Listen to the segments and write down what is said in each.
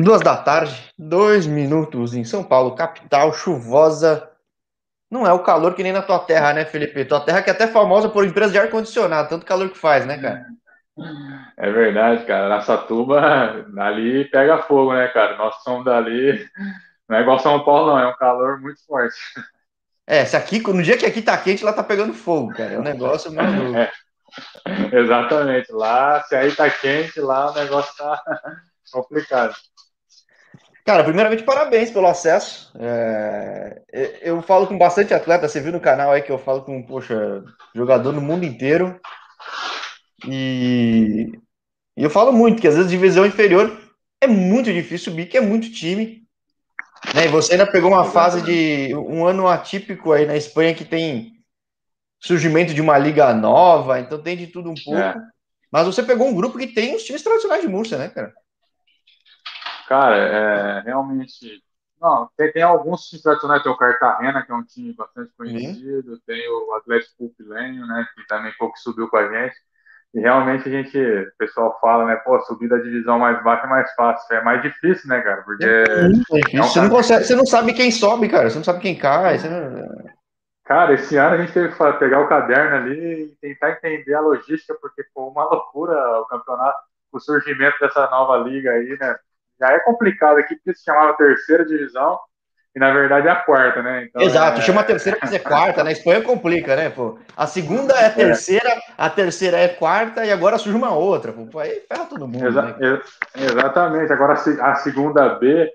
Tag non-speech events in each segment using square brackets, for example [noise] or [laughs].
Duas da tarde, dois minutos em São Paulo, capital, chuvosa. Não é o calor que nem na tua terra, né, Felipe? Tua terra que é até famosa por empresa de ar-condicionado, tanto calor que faz, né, cara? É verdade, cara. Na Satuba, ali pega fogo, né, cara? Nós somos dali. Não é igual São Paulo, não. É um calor muito forte. É, se aqui, no dia que aqui tá quente, lá tá pegando fogo, cara. É um negócio maluco. [laughs] É, exatamente. Lá, se aí tá quente, lá o negócio tá [laughs] complicado. Cara, primeiramente, parabéns pelo acesso. É, eu falo com bastante atleta, você viu no canal aí que eu falo com, poxa, jogador no mundo inteiro. E, e eu falo muito que às vezes divisão inferior é muito difícil subir, que é muito time. Né? E você ainda pegou uma fase de um ano atípico aí na Espanha que tem surgimento de uma liga nova, então tem de tudo um pouco. É. Mas você pegou um grupo que tem os times tradicionais de Múrcia, né, cara? Cara, é, realmente. Não, tem, tem alguns times tradicionais, tem o Cartagena, que é um time bastante conhecido, uhum. tem o Atlético Pupilenho, né, que também pouco subiu com a gente. E realmente a gente, o pessoal fala, né, pô, subir da divisão mais baixa é mais fácil. É mais difícil, né, cara? Porque. É difícil. É um você, não consegue, você não sabe quem sobe, cara. Você não sabe quem cai. Não... Cara, esse ano a gente teve que pegar o caderno ali e tentar entender a logística, porque foi uma loucura o campeonato, o surgimento dessa nova liga aí, né? Já é complicado aqui, porque se chamava terceira divisão, e na verdade é a quarta, né? Então, Exato, é... chama a terceira para ser quarta, na né? Espanha complica, né? Pô? A segunda é a é. terceira, é. a terceira é quarta e agora surge uma outra. Pô. Aí ferra todo mundo. Exa né? Exatamente, agora a segunda B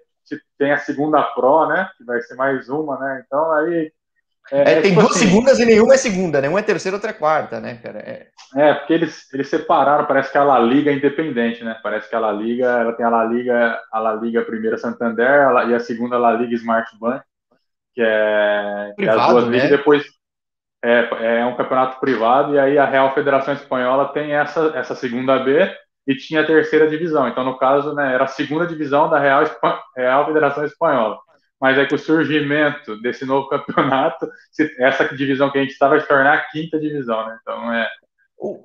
tem a segunda Pro, né? Que vai ser mais uma, né? Então aí é, é, tem tipo duas assim, segundas e nenhuma é segunda, né? Uma é terceira, outra é quarta, né, cara? É, é porque eles, eles separaram, parece que a La Liga é independente, né? Parece que a La Liga, ela tem a La Liga, a La Liga Primeira Santander a, e a segunda La Liga Smart Bank, que é, Privado, que é as duas né? ligas, depois é, é um campeonato privado, e aí a Real Federação Espanhola tem essa, essa segunda B e tinha a terceira divisão. Então, no caso, né, era a segunda divisão da Real, Real Federação Espanhola mas é que o surgimento desse novo campeonato, essa divisão que a gente estava, vai se tornar a quinta divisão, né? Então é,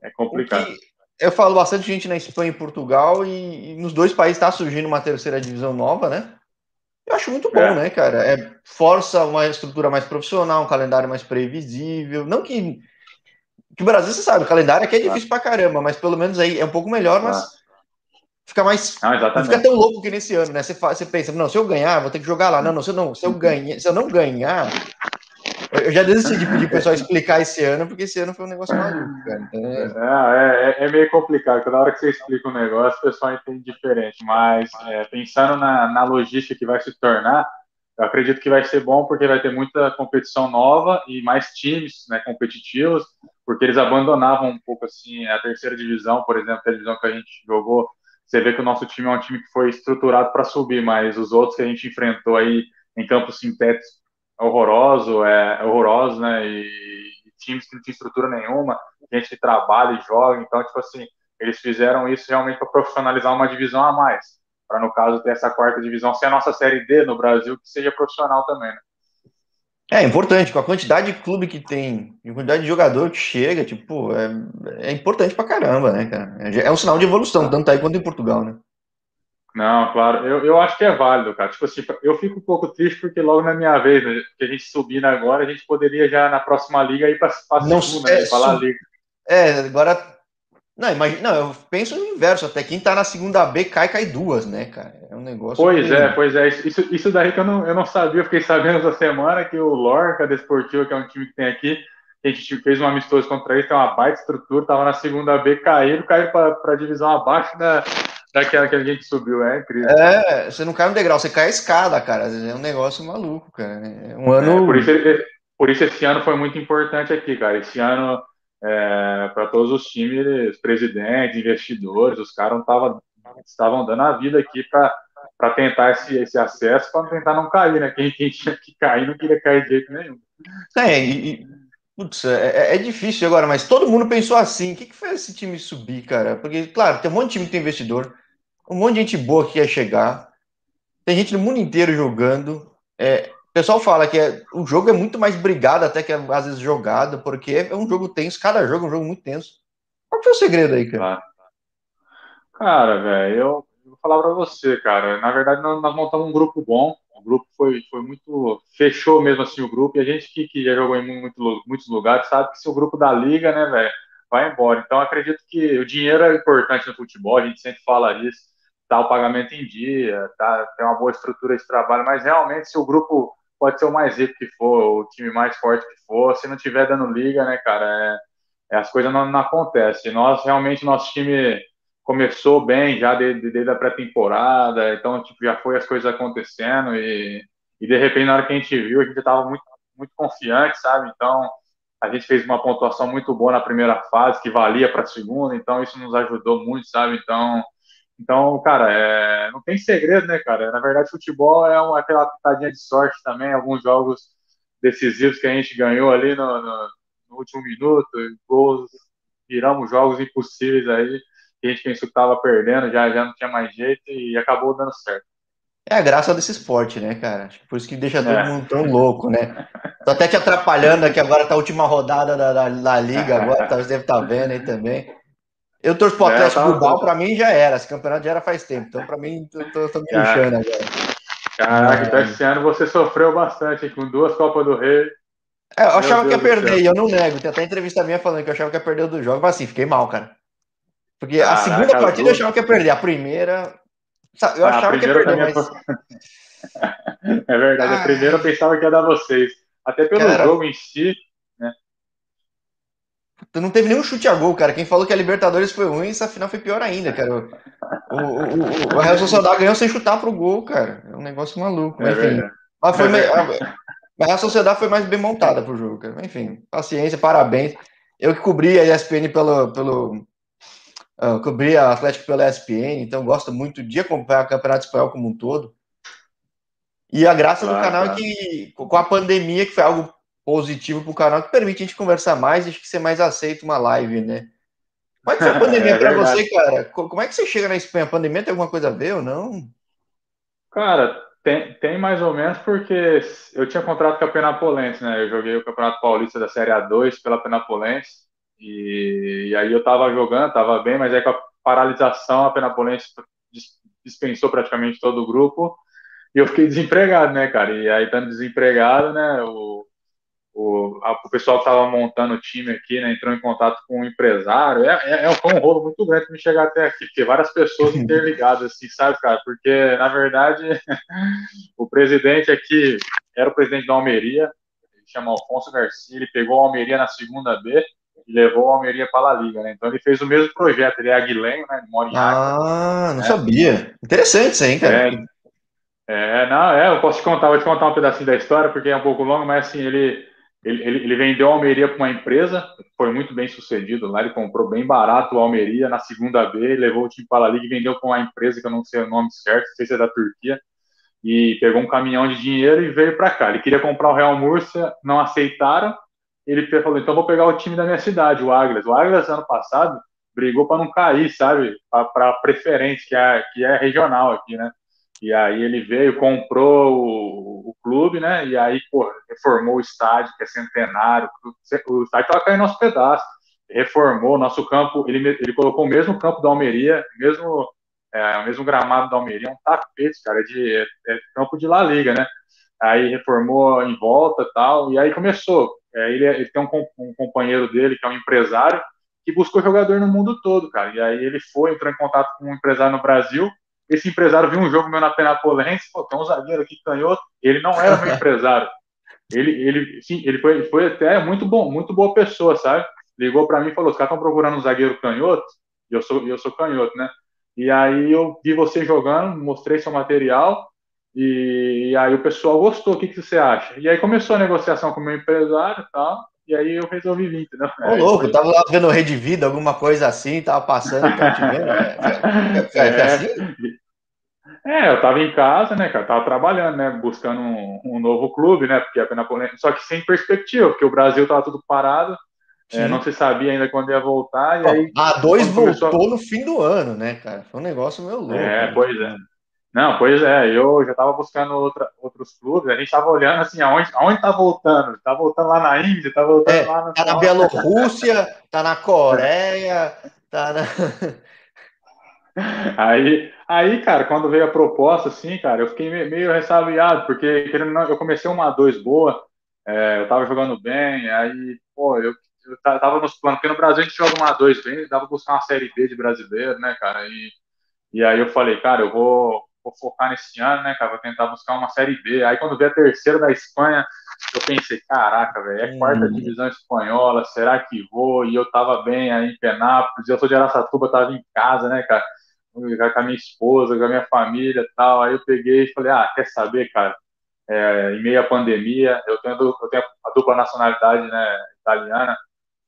é complicado. Eu falo bastante gente na Espanha e Portugal, e, e nos dois países está surgindo uma terceira divisão nova, né? Eu acho muito bom, é. né, cara? É, força uma estrutura mais profissional, um calendário mais previsível. Não que. Que o Brasil, você sabe, o calendário aqui é difícil pra caramba, mas pelo menos aí é um pouco melhor, mas fica mais. Não, não, fica tão louco que nesse ano, né? Você, você pensa, não, se eu ganhar, vou ter que jogar lá. Não, não, se eu, não, se eu, ganhar, se eu não ganhar. Eu já desisti de pedir o pessoal explicar esse ano, porque esse ano foi um negócio maluco, cara. Então, é... É, é, meio complicado, porque na hora que você explica o negócio, o pessoal entende diferente. Mas é, pensando na, na logística que vai se tornar, eu acredito que vai ser bom porque vai ter muita competição nova e mais times né, competitivos, porque eles abandonavam um pouco assim a terceira divisão, por exemplo, a divisão que a gente jogou você vê que o nosso time é um time que foi estruturado para subir, mas os outros que a gente enfrentou aí em campos sintéticos é horroroso, é, é horroroso, né? E, e, times que não tinham estrutura nenhuma, gente que trabalha e joga, então, tipo assim, eles fizeram isso realmente para profissionalizar uma divisão a mais, para no caso ter essa quarta divisão ser a nossa série D no Brasil, que seja profissional também, né? É importante, com a quantidade de clube que tem, a quantidade de jogador que chega, tipo, é, é importante pra caramba, né, cara? É, é um sinal de evolução, tanto aí quanto em Portugal, né? Não, claro, eu, eu acho que é válido, cara. Tipo assim, eu fico um pouco triste porque logo na minha vez, né, que a gente subindo agora, a gente poderia já na próxima liga ir pra, pra não, segunda, é, né, pra Liga. É, agora não, imagina, não, eu penso no inverso, até quem tá na segunda B cai, cai duas, né, cara? É um negócio. Pois que... é, pois é. Isso, isso daí que eu não, eu não sabia, eu fiquei sabendo essa semana que o Lorca Desportivo, que é um time que tem aqui, a gente fez um amistoso contra eles, tem uma baita estrutura, tava na segunda B, caíram, caíram pra, pra divisão abaixo da, daquela que a gente subiu, é incrível. É, você não cai no degrau, você cai a escada, cara. É um negócio maluco, cara. É um ano. É, por, isso, por isso esse ano foi muito importante aqui, cara. Esse ano é, para todos os times, presidentes, investidores, os caras estavam dando a vida aqui para tentar esse, esse acesso, para tentar não cair, né? Quem, quem, tinha que cair não queria cair de jeito nenhum. É, e, putz, é, é, é difícil agora, mas todo mundo pensou assim: o que, que fez esse time subir, cara? Porque, claro, tem um monte de time que tem investidor, um monte de gente boa que quer chegar, tem gente no mundo inteiro jogando. É, pessoal fala que é, o jogo é muito mais brigado até que às vezes jogado, porque é um jogo tenso, cada jogo é um jogo muito tenso. Qual que é o segredo aí, cara? Cara, velho, eu, eu, vou falar para você, cara. Na verdade, nós, nós, montamos um grupo bom. O grupo foi, foi muito. Fechou mesmo assim o grupo. E a gente que, que já jogou em muito, muitos lugares sabe que se o grupo da liga, né, velho, vai embora. Então, acredito que o dinheiro é importante no futebol. A gente sempre fala isso. Tá o pagamento em dia, tá, tem uma boa estrutura de trabalho. Mas realmente, se o grupo pode ser o mais rico que for, o time mais forte que for, se não tiver dando liga, né, cara, é, é as coisas não, não acontecem. Nós, realmente, nosso time começou bem já desde, desde a pré-temporada, então tipo, já foi as coisas acontecendo e, e de repente na hora que a gente viu a gente estava muito, muito confiante, sabe? Então a gente fez uma pontuação muito boa na primeira fase que valia para a segunda, então isso nos ajudou muito, sabe? Então então, cara, é, não tem segredo, né, cara? Na verdade, futebol é uma, aquela pitadinha de sorte também. Alguns jogos decisivos que a gente ganhou ali no, no, no último minuto, gols, viramos jogos impossíveis aí que a gente pensou que estava perdendo, já, já não tinha mais jeito e acabou dando certo. É a graça desse esporte, né, cara? Por isso que deixa todo é. mundo tão louco, né? Tô até te atrapalhando aqui agora, tá a última rodada da, da, da Liga, agora [laughs] tá, você deve estar tá vendo aí também. Eu torço pro é, Atlético é, Bilbao, pra mim já era, esse campeonato já era faz tempo, então pra mim tô, tô, tô me puxando agora. Caraca, então esse ano você sofreu bastante com duas Copas do Rei. É, eu achava Deus que ia perder, e eu não nego. Tem até entrevista minha falando que eu achava que ia perder o do jogo, mas assim, fiquei mal, cara. Porque Caraca, a segunda partida eu achava que ia perder, a primeira. Eu ah, achava que ia perder, mas. [laughs] é verdade, a primeira eu pensava que ia dar vocês. Até pelo cara, jogo em si? Não teve nenhum chute a gol, cara. Quem falou que a Libertadores foi ruim, essa final foi pior ainda, cara. O, o, o, o Real Sociedade ganhou sem chutar pro gol, cara. É um negócio maluco. É enfim. Mas foi é a, a Real Sociedade foi mais bem montada pro jogo, cara. Enfim, paciência, parabéns. Eu que cobri a ESPN pelo, pelo, eu cobri a Atlético pela ESPN, então gosto muito de acompanhar o Campeonato Espanhol como um todo. E a graça claro, do canal claro. é que, com a pandemia, que foi algo positivo para o canal, que permite a gente conversar mais e acho que ser mais aceito uma live, né? Como é que foi a pandemia [laughs] é para você, cara? Como é que você chega na Espanha? A pandemia tem alguma coisa a ver ou não? Cara, tem, tem mais ou menos porque eu tinha contrato com a Penapolense, né? Eu joguei o Campeonato Paulista da Série A2 pela Penapolense e, e, aí eu tava jogando, tava bem, mas aí com a paralisação, a Penapolense dispensou praticamente todo o grupo e eu fiquei desempregado, né, cara? E aí, estando desempregado, né, o, o, a, o pessoal que tava montando o time aqui, né, entrou em contato com o um empresário. É, é, é, um rolo muito grande para me chegar até aqui, porque várias pessoas [laughs] interligadas, assim, sabe, cara? Porque, na verdade, [laughs] o presidente aqui era o presidente da Almeria, ele chama Alfonso Garcia, ele pegou a Almeria na segunda B e levou a Almeria para a Liga, né? Então ele fez o mesmo projeto, ele é aguilenho, né? Ele mora em Ah, não né? sabia. Interessante isso aí, cara. É, é, não, é, eu posso te contar, vou te contar um pedacinho da história, porque é um pouco longo, mas assim, ele, ele, ele, ele vendeu a Almeria para uma empresa, foi muito bem sucedido lá, ele comprou bem barato a Almeria na segunda B, levou o time para a Liga e vendeu para uma empresa que eu não sei o nome certo, não sei se é da Turquia, e pegou um caminhão de dinheiro e veio para cá. Ele queria comprar o Real Múrcia, não aceitaram, ele falou, então vou pegar o time da minha cidade, o Águilas. O Águilas, ano passado, brigou para não cair, sabe? Para preferência, que é, que é regional aqui, né? E aí ele veio, comprou o, o clube, né? E aí, pô, reformou o estádio, que é centenário. O estádio estava caindo aos pedaços. Reformou nosso campo, ele, ele colocou o mesmo campo da Almeria, mesmo, é, o mesmo gramado da Almeria, um tapete, cara, de é, é campo de La Liga, né? Aí reformou em volta e tal, e aí começou. É, ele, ele, tem um, um, companheiro dele, que é um empresário, que buscou jogador no mundo todo, cara. E aí ele foi, entrou em contato com um empresário no Brasil. Esse empresário viu um jogo meu na Penapolense, pô, tem um zagueiro aqui canhoto. Ele não era meu empresário. Ele, ele, sim, ele foi, foi até muito bom, muito boa pessoa, sabe? Ligou para mim e falou: os caras estão procurando um zagueiro canhoto, e eu sou, eu sou canhoto, né? E aí eu vi você jogando, mostrei seu material, e, aí o pessoal gostou, o que, que você acha? E aí começou a negociação com o meu empresário e tal, e aí eu resolvi vir, entendeu? Ô, louco, eu tava lá vendo Rede Vida, alguma coisa assim, tava passando, tava te vendo, é, é, é, assim? É, eu tava em casa, né, cara, tava trabalhando, né, buscando um, um novo clube, né, porque a Penapolense, só que sem perspectiva, porque o Brasil tava tudo parado, é, não se sabia ainda quando ia voltar, e aí... A dois voltou começou... no fim do ano, né, cara, foi um negócio meio louco. É, né? pois é. Não, pois é, eu já estava buscando outra, outros clubes, a gente estava olhando assim, aonde, aonde tá voltando? Tá voltando lá na Índia, tá voltando é, lá na. Tá na Bielorrússia, tá na Coreia, tá na. [laughs] Aí, aí, cara, quando veio a proposta, assim, cara, eu fiquei meio ressabiado, porque querendo eu comecei uma A2 boa, é, eu tava jogando bem, aí, pô, eu, eu tava nos planos, porque no Brasil a gente joga uma A2 bem, dava pra buscar uma Série B de brasileiro, né, cara, e, e aí eu falei, cara, eu vou, vou focar nesse ano, né, cara, vou tentar buscar uma Série B. Aí quando veio a terceira da Espanha, eu pensei, caraca, velho, é quarta hum. divisão espanhola, será que vou? E eu tava bem aí em Penápolis, eu sou de Araçatuba, tava em casa, né, cara, com a minha esposa, com a minha família e tal. Aí eu peguei e falei, ah, quer saber, cara? É, em meio à pandemia, eu tenho, eu tenho a dupla nacionalidade né, italiana,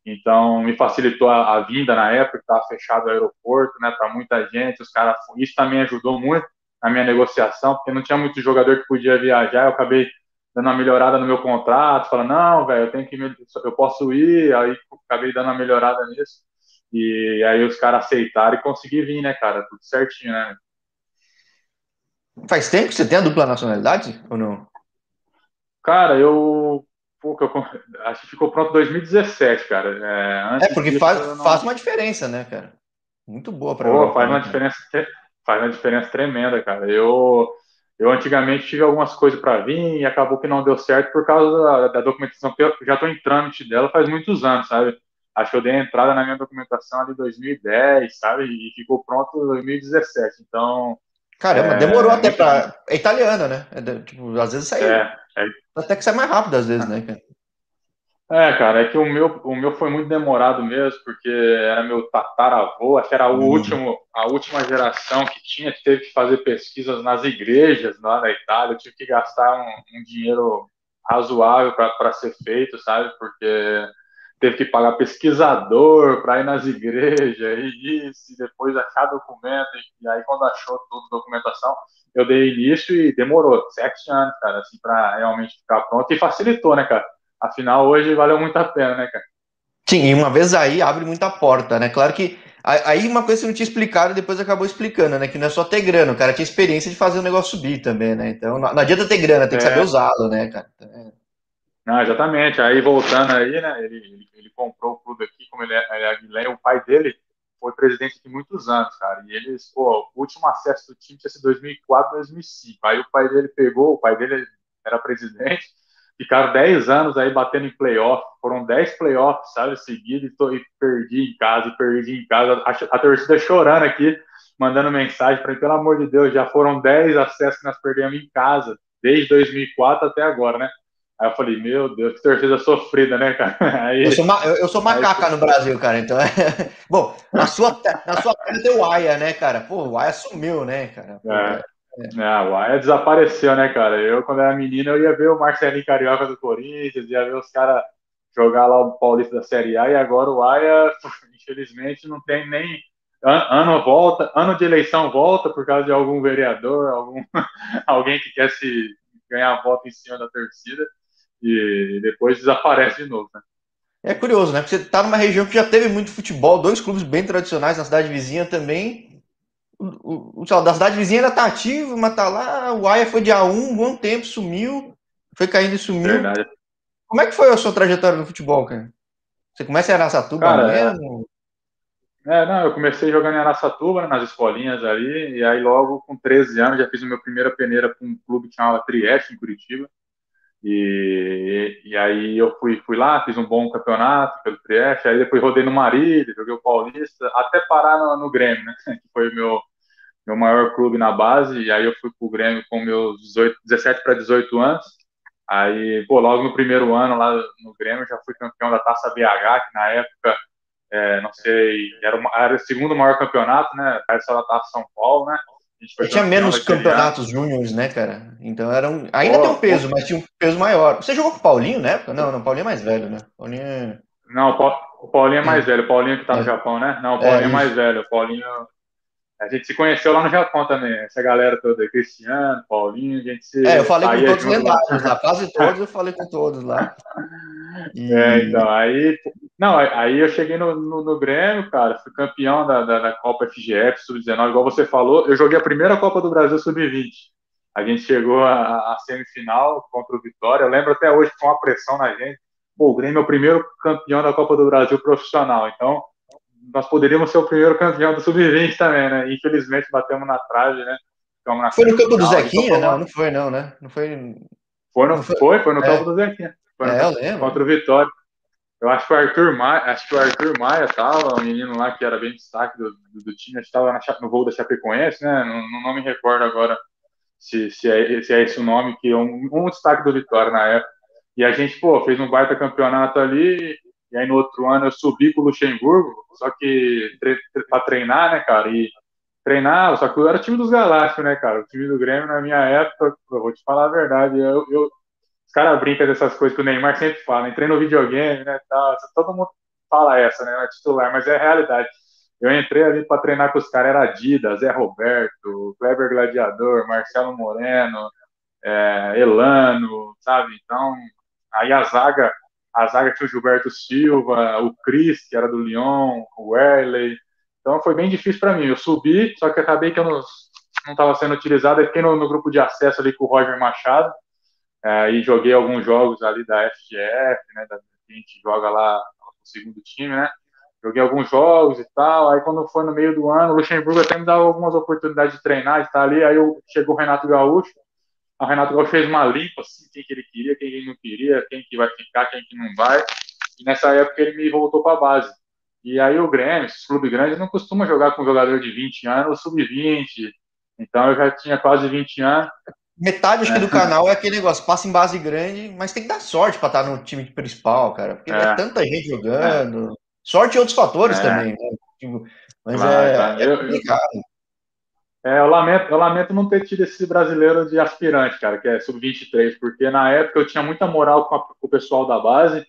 então me facilitou a, a vinda na época, estava fechado o aeroporto, né, para muita gente, os caras, isso também ajudou muito na minha negociação, porque não tinha muito jogador que podia viajar, eu acabei dando uma melhorada no meu contrato, falando, não, velho, eu tenho que, eu posso ir, aí acabei dando uma melhorada nisso, e aí os caras aceitaram e consegui vir, né, cara? Tudo certinho, né? Faz tempo que você tem a dupla nacionalidade ou não? Cara, eu. Pô, eu acho que ficou pronto em 2017, cara. É, é porque faz, não... faz uma diferença, né, cara? Muito boa para Pô, faz uma né, diferença, faz uma diferença tremenda, cara. Eu, eu antigamente tive algumas coisas para vir e acabou que não deu certo por causa da, da documentação, porque eu já estou em trâmite dela faz muitos anos, sabe? acho que eu dei a entrada na minha documentação ali em 2010, sabe? E ficou pronto em 2017. Então. Caramba, é, demorou até para. É italiana, né? É, tipo, às vezes sai. É, é, Até que sai mais rápido, às vezes, né, cara? É, cara, é que o meu, o meu foi muito demorado mesmo, porque era meu tataravô, acho que era o uhum. último, a última geração que tinha, que teve que fazer pesquisas nas igrejas lá na Itália. Eu tive que gastar um, um dinheiro razoável para ser feito, sabe? Porque teve que pagar pesquisador para ir nas igrejas e isso, e depois achar documento, e aí quando achou a documentação, eu dei início e demorou sete anos, cara, assim, para realmente ficar pronto, e facilitou, né, cara? Afinal, hoje valeu muito a pena, né, cara? Sim, e uma vez aí abre muita porta, né? Claro que aí uma coisa que não tinha explicado, depois acabou explicando, né? Que não é só ter grana, o cara tinha experiência de fazer o negócio subir também, né? Então não, adianta ter grana, tem que é. saber usá-lo, né, cara? É... Não, exatamente. Aí voltando aí, né? Ele, ele, ele comprou o clube aqui, como ele é, é Aguilé, o pai dele foi presidente aqui muitos anos, cara. E eles, pô, o último acesso do time tinha sido 2004, 2005. Aí o pai dele pegou, o pai dele era presidente, ficaram 10 anos aí batendo em playoff. Foram 10 playoffs, sabe, seguidos, e, e perdi em casa, perdi em casa. A, a torcida chorando aqui, mandando mensagem para mim, pelo amor de Deus, já foram 10 acessos que nós perdemos em casa, desde 2004 até agora, né? Aí eu falei, meu Deus, que torcida sofrida, né, cara? [laughs] Aí, eu, sou ma eu, sou macaca aí, no Brasil, cara, então é... [laughs] Bom, na sua, na sua terra tem o Aya, né, cara? Pô, o Aya sumiu, né, cara? Pô, é. É. o Aya desapareceu, né, cara? Eu, quando era menino, eu ia ver o Marcelinho Carioca do Corinthians, ia ver os caras jogar lá o Paulista da Série A, e agora o Aya, [laughs] infelizmente, não tem nem ano volta, ano de eleição volta por causa de algum vereador, algum [laughs] alguém que quer se ganhar voto em cima da torcida e depois desaparece de novo, né? É curioso, né? Porque você está numa região que já teve muito futebol, dois clubes bem tradicionais na cidade vizinha também. O, o, o da cidade vizinha ainda tá ativo, mas tá lá. O Aia foi de A1 um bom tempo, sumiu, foi caindo e sumiu. Verdade. Como é que foi a sua trajetória no futebol, cara? Você começa em Aracatuba cara, mesmo? É, não, eu comecei jogando em Aracatuba, né, nas escolinhas ali, e aí logo com 13 anos já fiz a minha primeira peneira para um clube que chamava Trieste, em Curitiba. E, e aí eu fui, fui lá, fiz um bom campeonato pelo Trieste, aí depois rodei no Marília, joguei o Paulista, até parar no, no Grêmio, né? [laughs] Que foi o meu, meu maior clube na base, e aí eu fui pro Grêmio com meus 18, 17 para 18 anos. Aí, pô, logo no primeiro ano lá no Grêmio já fui campeão da Taça BH, que na época, é, não sei, era, uma, era o segundo maior campeonato, né? Essa da Taça São Paulo, né? tinha menos campeonatos júniores, né, cara? Então era um... ainda oh, tem um peso, oh. mas tinha um peso maior. Você jogou com o Paulinho na época? Não, não, o Paulinho é mais velho, né? Paulinho é... Não, o Paulinho é mais [clears throat] velho. O Paulinho que tá no é. Japão, né? Não, o Paulinho é, é mais velho. O Paulinho a gente se conheceu lá no Japão também, essa galera toda, Cristiano, Paulinho, a gente se. É, eu falei com todos lendários lá, quase todos eu falei com todos lá. [laughs] E... É, então, aí. Não, aí eu cheguei no, no, no Grêmio, cara, fui campeão da, da, da Copa FGF Sub-19, igual você falou, eu joguei a primeira Copa do Brasil Sub-20. A gente chegou à semifinal contra o Vitória, eu lembro até hoje que foi uma pressão na gente. Pô, o Grêmio é o primeiro campeão da Copa do Brasil profissional, então nós poderíamos ser o primeiro campeão do Sub-20 também, né? Infelizmente batemos na trave, né? Na foi no campo do Zequinha? Não, não foi não, né? Não foi... Foi no, foi, foi no é. campo do Zequinha. Foi é, eu lembro. Contra o Vitória. Eu acho que o Arthur Maia, acho que o Arthur Maia tava, o menino lá que era bem destaque do, do, do time, estava no voo da Chapecoense, né? Não, não me recordo agora se, se, é, se é esse o nome, que é um, um destaque do Vitória na época. E a gente, pô, fez um baita campeonato ali, e aí no outro ano eu subi com o Luxemburgo, só que tre para treinar, né, cara? E treinar, só que eu era o time dos Galácticos, né, cara? O time do Grêmio na minha época, eu vou te falar a verdade, eu, eu os caras brincam dessas coisas que o Neymar sempre fala, entrei no videogame, né, tal, todo mundo fala essa, né, é titular, mas é realidade. Eu entrei ali para treinar com os caras, era Adidas, Zé Roberto, Kleber Gladiador, Marcelo Moreno, é, Elano, sabe? Então, aí a zaga, a zaga tinha o Gilberto Silva, o Cris, que era do Lyon, o Werley. Então foi bem difícil para mim. Eu subi, só que acabei que eu não estava sendo utilizado. Eu fiquei no, no, grupo de acesso ali com o Roger Machado é, e joguei alguns jogos ali da FGF, né? Da, a gente joga lá no segundo time, né? Joguei alguns jogos e tal. Aí quando foi no meio do ano, o Luxemburgo até me dava algumas oportunidades de treinar e estar ali. Aí eu, chegou o Renato Gaúcho o Renato Gaúcho fez uma limpa, assim, quem que ele queria, quem ele não queria, quem que vai ficar, quem que não vai. E nessa época ele me voltou para a base. E aí o Grêmio, esses clubes grandes, não costuma jogar com um jogador de 20 anos ou sub-20. Então eu já tinha quase 20 anos. Metade acho é. que do canal é aquele negócio, passa em base grande, mas tem que dar sorte para estar no time principal, cara. Porque é, é tanta gente jogando. É. Sorte e outros fatores é. também, né? Tipo, mas é, é complicado. Eu, é, eu lamento, eu lamento não ter tido esse brasileiro de aspirante, cara, que é sub-23, porque na época eu tinha muita moral com, a, com, o pessoal da base,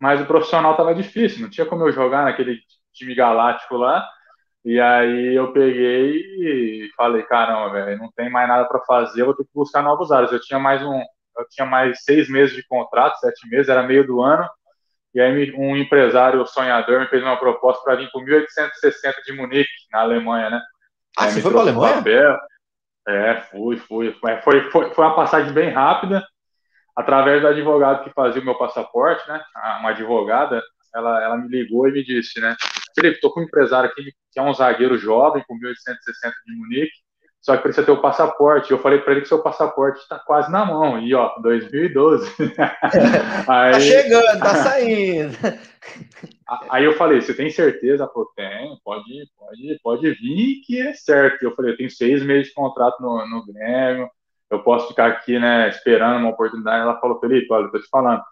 mas o profissional tava difícil, não tinha como eu jogar naquele time galáctico lá. E aí eu peguei e falei, caramba, velho, não tem mais nada para fazer, eu vou ter que buscar novos áreas. Eu tinha mais um, eu tinha mais seis meses de contrato, sete meses, era meio do ano. E aí um empresário sonhador me fez uma proposta para vir para 1860 de Munique, na Alemanha, né? Ah, você foi para a Alemanha? Papel. É, fui, fui. Foi, foi, foi uma passagem bem rápida, através do advogado que fazia o meu passaporte, né? Uma advogada, ela, ela me ligou e me disse, né? Felipe, tô com um empresário aqui que é um zagueiro jovem, com 1860 de Munique, só que precisa ter o passaporte. Eu falei para ele que seu passaporte está quase na mão. E ó, 2012. [laughs] Aí... Tá chegando, tá saindo. Aí eu falei, você tem certeza? Ela falou, tem, pode, pode, pode vir que é certo. Eu falei, eu tenho seis meses de contrato no, no Grêmio, eu posso ficar aqui, né, esperando uma oportunidade. Ela falou, Felipe, olha, eu tô te falando,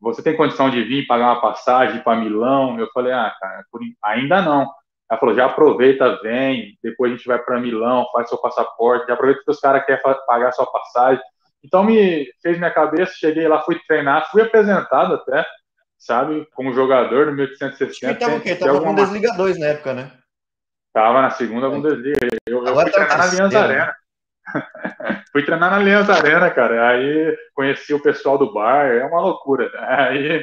você tem condição de vir pagar uma passagem para Milão? Eu falei, ah, cara, ainda não. Ela falou, já aproveita, vem, depois a gente vai para Milão, faz seu passaporte, já aproveita que os caras querem pagar sua passagem. Então me fez minha cabeça, cheguei lá, fui treinar, fui apresentado até, sabe, como jogador no 1860. Ele tava o quê? Tava alguma... com Bundesliga 2 na época, né? Tava na segunda Bundesliga. Eu, eu fui treinar na Allianz Arena. [laughs] fui treinar na Allianz Arena, cara. Aí conheci o pessoal do bar, é uma loucura. [laughs] Aí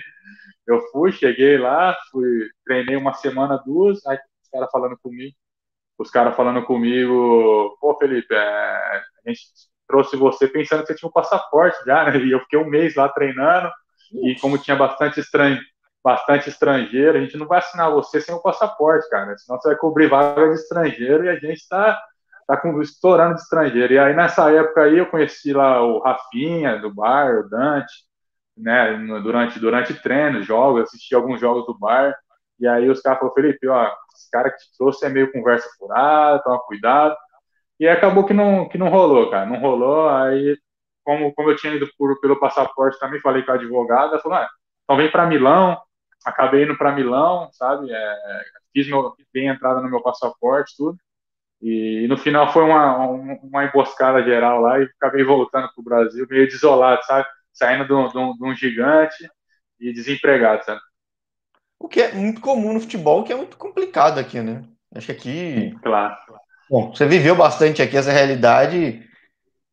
eu fui, cheguei lá, fui, treinei uma semana, duas, aí caras falando comigo, os caras falando comigo, pô, Felipe, é, a gente trouxe você pensando que você tinha um passaporte já, né? E eu fiquei um mês lá treinando, e como tinha bastante estrangeiro, bastante estrangeiro, a gente não vai assinar você sem o passaporte, cara, senão você vai cobrir vaga de estrangeiro e a gente está tá com, estourando de estrangeiro. E aí nessa época aí eu conheci lá o Rafinha do bar, o Dante, né, durante, durante treinos, jogos, assisti alguns jogos do bar, e aí os caras falaram, Felipe, ó, esse cara que te trouxe é meio conversa furada, toma cuidado. E acabou que não, que não rolou, cara, não rolou, aí como, como eu tinha ido por, pelo passaporte também, falei com a advogada, falou, ah, então vem para Milão, acabei indo para Milão, sabe, é, fiz meu, bem entrada no meu passaporte, tudo, e, e no final foi uma, uma emboscada geral lá e acabei voltando para o Brasil meio desolado, sabe, saindo de um, de, um, de um gigante e desempregado, sabe. O que é muito comum no futebol, que é muito complicado aqui, né? Acho que aqui. Claro. Bom, você viveu bastante aqui essa realidade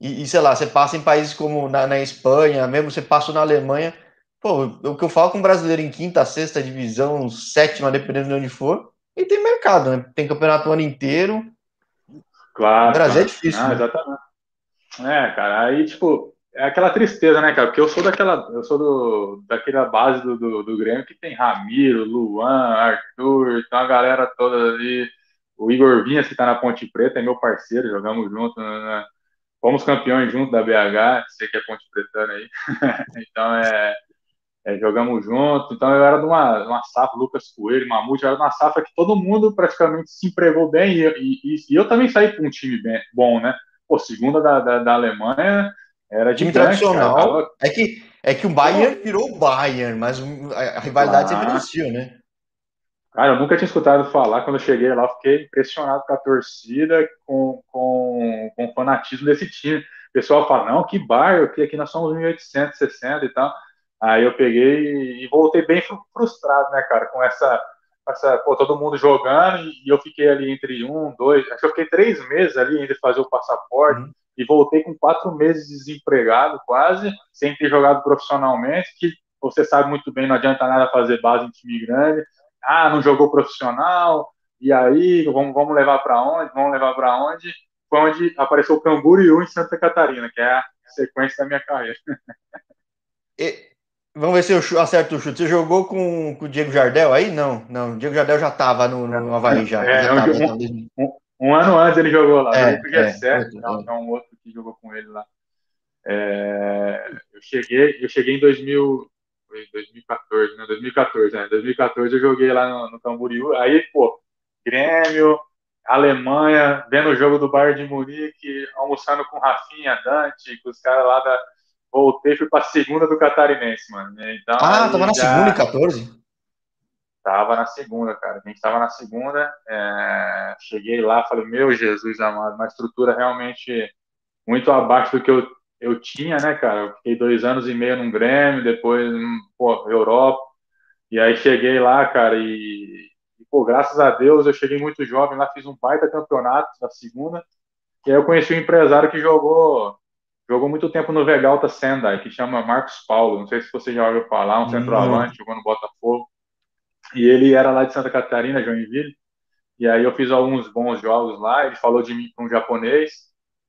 e, e, sei lá, você passa em países como na, na Espanha, mesmo você passou na Alemanha, pô, o que eu falo com um brasileiro em quinta, sexta divisão, sétima, dependendo de onde for, e tem mercado, né? Tem campeonato o ano inteiro. Claro. O Brasil é é difícil. Ah, né? Exatamente. É, cara, aí, tipo, é aquela tristeza, né, cara? Porque eu sou daquela, eu sou do, daquela base do, do, do Grêmio que tem Ramiro, Luan, Arthur, então a galera toda ali. O Igor Vinhas, que tá na Ponte Preta, é meu parceiro, jogamos junto, né? né? fomos campeões junto da BH, sei que é Ponte Pretana aí. [laughs] então é, é, jogamos junto. Então eu era de uma, uma safra, Lucas Coelho, Mamute, era de uma safra que todo mundo praticamente se empregou bem e, e, e eu também saí com um time bem, bom, né? Pô, segunda da, da, da Alemanha era time tradicional. Cara. É que é que o Bayern virou o Bayern, mas a rivalidade ah. sempre existiu, né? Cara, eu nunca tinha escutado falar. Quando eu cheguei lá, fiquei impressionado com a torcida, com, com, com o fanatismo desse time. O pessoal fala, não, que Bayern, que aqui nós somos 1860 e tal. Aí eu peguei e voltei bem frustrado, né, cara, com essa, essa pô, todo mundo jogando e eu fiquei ali entre um, dois, acho que eu fiquei três meses ali ainda fazer o passaporte. Uhum e voltei com quatro meses desempregado, quase, sem ter jogado profissionalmente, que você sabe muito bem, não adianta nada fazer base em time grande. Ah, não jogou profissional, e aí, vamos, vamos levar para onde? Vamos levar para onde? Foi onde apareceu o Camboriú em Santa Catarina, que é a sequência da minha carreira. E, vamos ver se eu acerto o chute. Você jogou com, com o Diego Jardel aí? Não, não. O Diego Jardel já estava no, no Havaí já. É, já tava, um, um, um, ano antes ele jogou lá. É, o G7, é, é, um outro que jogou com ele lá. É, eu cheguei, eu cheguei em 2000, 2014, né? 2014, né? 2014 eu joguei lá no, no Camboriú. Aí, pô, Grêmio, Alemanha, vendo o jogo do Bayern de Munique, almoçando com Rafinha, Dante, com os caras lá da. Voltei, fui pra segunda do Catarinense, mano. Então, ah, tava na já... segunda em 14? Tava na segunda, cara. A gente tava na segunda. É... Cheguei lá, falei, meu Jesus amado, uma estrutura realmente muito abaixo do que eu, eu tinha, né, cara? Eu fiquei dois anos e meio num Grêmio, depois, pô, Europa. E aí cheguei lá, cara, e, e, pô, graças a Deus eu cheguei muito jovem lá, fiz um baita campeonato da segunda. E aí eu conheci um empresário que jogou jogou muito tempo no Vegalta Sendai, que chama Marcos Paulo. Não sei se você já ouviu falar, um centroavante, jogou no Botafogo. E ele era lá de Santa Catarina, Joinville. E aí eu fiz alguns bons jogos lá. Ele falou de mim para um japonês.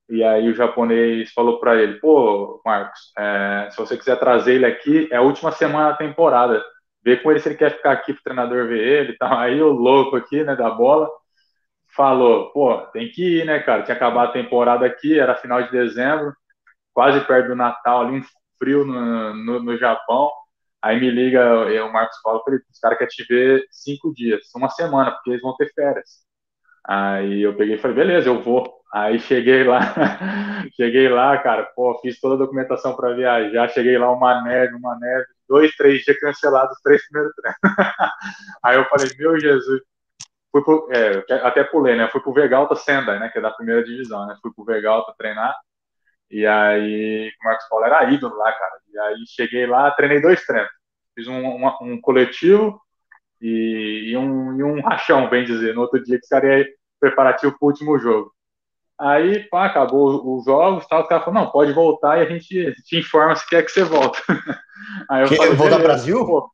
E aí o japonês falou para ele, pô, Marcos, é, se você quiser trazer ele aqui, é a última semana da temporada. Vê com ele se ele quer ficar aqui pro treinador ver ele e tal. Aí o louco aqui, né, da bola, falou, pô, tem que ir, né, cara? Tinha acabado a temporada aqui, era final de dezembro, quase perto do Natal, ali um frio no, no, no Japão. Aí me liga eu, o Marcos Paulo, falei, os caras querem te ver cinco dias, uma semana, porque eles vão ter férias. Aí eu peguei e falei, beleza, eu vou. Aí cheguei lá, [laughs] cheguei lá, cara, pô, fiz toda a documentação para viajar, cheguei lá, uma neve, uma neve, dois, três dias cancelados, três primeiros treinos. [laughs] Aí eu falei, meu Jesus, fui pro, é, até pulei, né? Fui pro Vegalta Sendai, né? Que é da primeira divisão, né? Fui pro Vegalta treinar. E aí, o Marcos Paulo era ídolo lá, cara. E aí cheguei lá, treinei dois treinos. Fiz um, um, um coletivo e, e, um, e um rachão, bem dizer. No outro dia que estaria preparativo pro último jogo. Aí, pá, acabou os jogos, tal, os caras falaram, não, pode voltar e a gente te informa se quer que você volte. [laughs] Aí eu que, falei, voltar pro Brasil? Pô,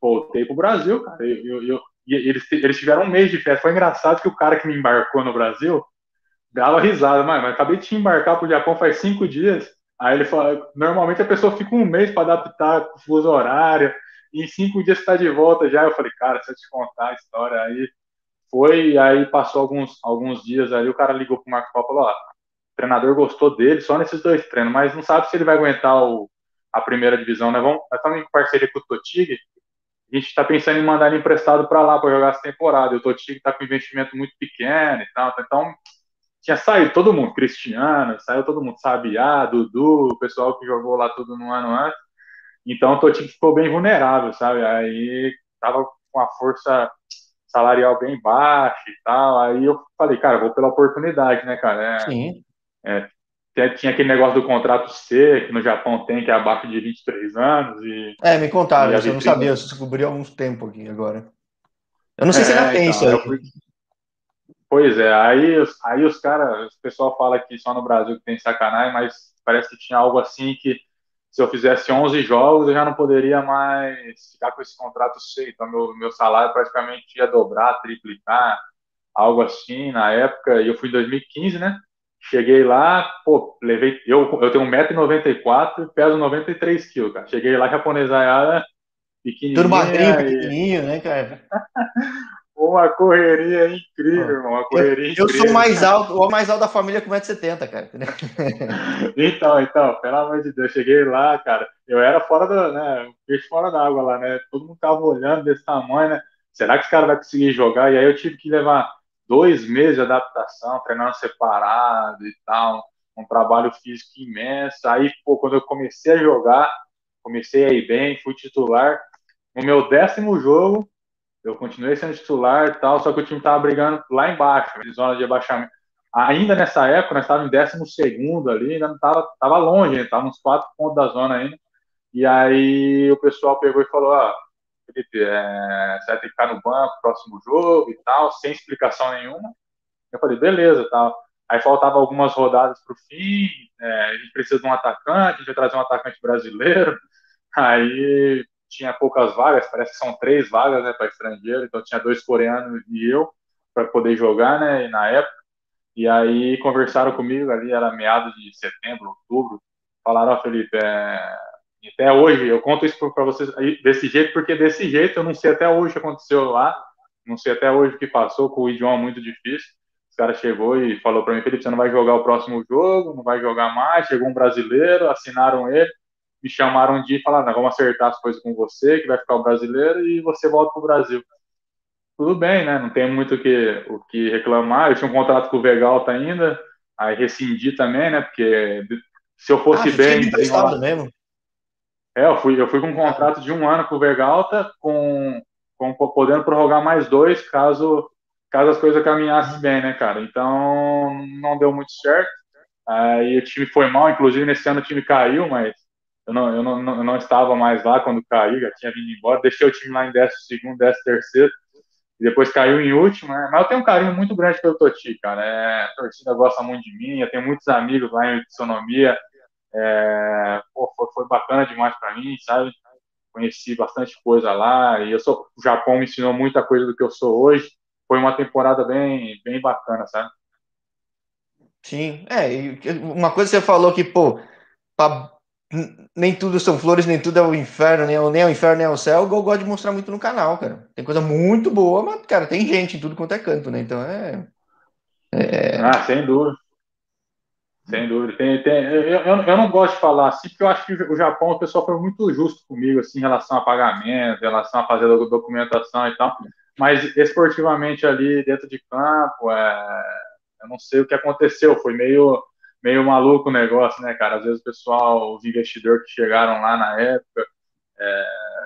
voltei pro Brasil, cara. Eu, eu, eu, eles, eles tiveram um mês de festa. Foi engraçado que o cara que me embarcou no Brasil dava risada, mas, mas acabei de embarcar pro Japão faz cinco dias. Aí ele falou, normalmente a pessoa fica um mês para adaptar o fuso horário, em cinco dias está de volta já. Eu falei, cara, se eu te contar a história aí, foi, aí passou alguns, alguns dias ali, o cara ligou pro Marcos Paulo e falou, ó, o treinador gostou dele só nesses dois treinos, mas não sabe se ele vai aguentar o, a primeira divisão, né? Vamos, nós estamos em parceria com o Totig, a gente está pensando em mandar ele emprestado para lá para jogar essa temporada. E o Totig está com investimento muito pequeno e tal, então tinha saído todo mundo, Cristiano, saiu todo mundo, Sabiá, Dudu, o pessoal que jogou lá tudo no ano antes. Então o Totig ficou bem vulnerável, sabe? Aí tava com a força salarial bem baixo e tal. Aí eu falei, cara, vou pela oportunidade, né, cara? É, Sim. É, tinha aquele negócio do contrato C, que no Japão tem, que é abaixo de 23 anos. E, é, me contaram, eu não sabia, eu descobri há alguns tempo aqui agora. Eu não sei é, se ainda tem então, isso aí. Fui... Pois é, aí, aí os caras, o pessoal fala que só no Brasil que tem sacanagem, mas parece que tinha algo assim que se eu fizesse 11 jogos, eu já não poderia mais ficar com esse contrato cheio. Então, meu, meu salário praticamente ia dobrar, triplicar, algo assim na época. E eu fui em 2015, né? Cheguei lá, pô, levei. Eu, eu tenho 1,94m e peso 93kg, cara. Cheguei lá, japonesaiada pequenininha. Tudo magrinho, pequenininho, né, cara? [laughs] uma correria incrível, irmão. Uma correria eu, incrível. eu sou mais alto, o mais alto da família com 1,70m, cara. [laughs] então, então, pelo amor de Deus, cheguei lá, cara. Eu era fora da, né? Peixe fora da água lá, né? Todo mundo tava olhando desse tamanho, né? Será que esse cara vai conseguir jogar? E aí eu tive que levar dois meses de adaptação, treinando separado e tal, um trabalho físico imenso. Aí, pô, quando eu comecei a jogar, comecei a ir bem, fui titular. No meu décimo jogo, eu continuei sendo titular tal, só que o time tava brigando lá embaixo, zona de abaixamento. Ainda nessa época, nós estávamos em décimo segundo ali, ainda não tava, tava longe, estava uns quatro pontos da zona ainda. E aí o pessoal pegou e falou, ah, Felipe, é, você vai ter que ficar no banco próximo jogo e tal, sem explicação nenhuma. Eu falei, beleza, tal. Aí faltava algumas rodadas para o fim, é, a gente precisa de um atacante, a gente vai trazer um atacante brasileiro. [laughs] Aí tinha poucas vagas, parece que são três vagas né, para estrangeiro, então tinha dois coreanos e eu para poder jogar, né, na época. E aí conversaram comigo ali, era meados de setembro, outubro, falaram, oh, Felipe, é, até hoje, eu conto isso para vocês desse jeito, porque desse jeito eu não sei até hoje o que aconteceu lá, não sei até hoje o que passou, com o idioma muito difícil. Os cara chegou e falou para mim, Felipe, você não vai jogar o próximo jogo, não vai jogar mais. Chegou um brasileiro, assinaram ele, me chamaram de falar, vamos acertar as coisas com você, que vai ficar o brasileiro e você volta para o Brasil. Tudo bem, né? Não tem muito o que, o que reclamar. Eu tinha um contrato com o Vegalta ainda, aí rescindi também, né? Porque se eu fosse ah, bem. Mesmo. É, eu fui, eu fui com um contrato de um ano com o Vegalta, com, com podendo prorrogar mais dois caso, caso as coisas caminhassem bem, né, cara? Então não deu muito certo. Aí o time foi mal, inclusive nesse ano o time caiu, mas eu não, eu não, eu não estava mais lá quando caiu, já tinha vindo embora. Deixei o time lá em 12 segundo, 13 terceiro, e depois caiu em último, né? Mas eu tenho um carinho muito grande pelo Toti, cara. É, a torcida gosta muito de mim, eu tenho muitos amigos lá em Sonomia. É, pô, foi, foi, bacana demais para mim, sabe? Conheci bastante coisa lá e eu sou, o Japão me ensinou muita coisa do que eu sou hoje. Foi uma temporada bem, bem bacana, sabe? Sim, é. Uma coisa que você falou que, pô, pra, nem tudo são flores, nem tudo é o inferno, nem, é, nem é o inferno, nem é o céu. Eu gosto de mostrar muito no canal, cara. Tem coisa muito boa, mas, cara, tem gente em tudo quanto é canto, né? Então é. é... Ah, sem dúvida. Sem dúvida. Tem, tem, eu, eu, não gosto de falar assim, porque eu acho que o Japão, o pessoal foi muito justo comigo, assim, em relação a pagamento, em relação a fazer documentação e tal. Mas esportivamente ali dentro de campo, é, eu não sei o que aconteceu. Foi meio, meio maluco o negócio, né, cara? Às vezes o pessoal, os investidores que chegaram lá na época, é,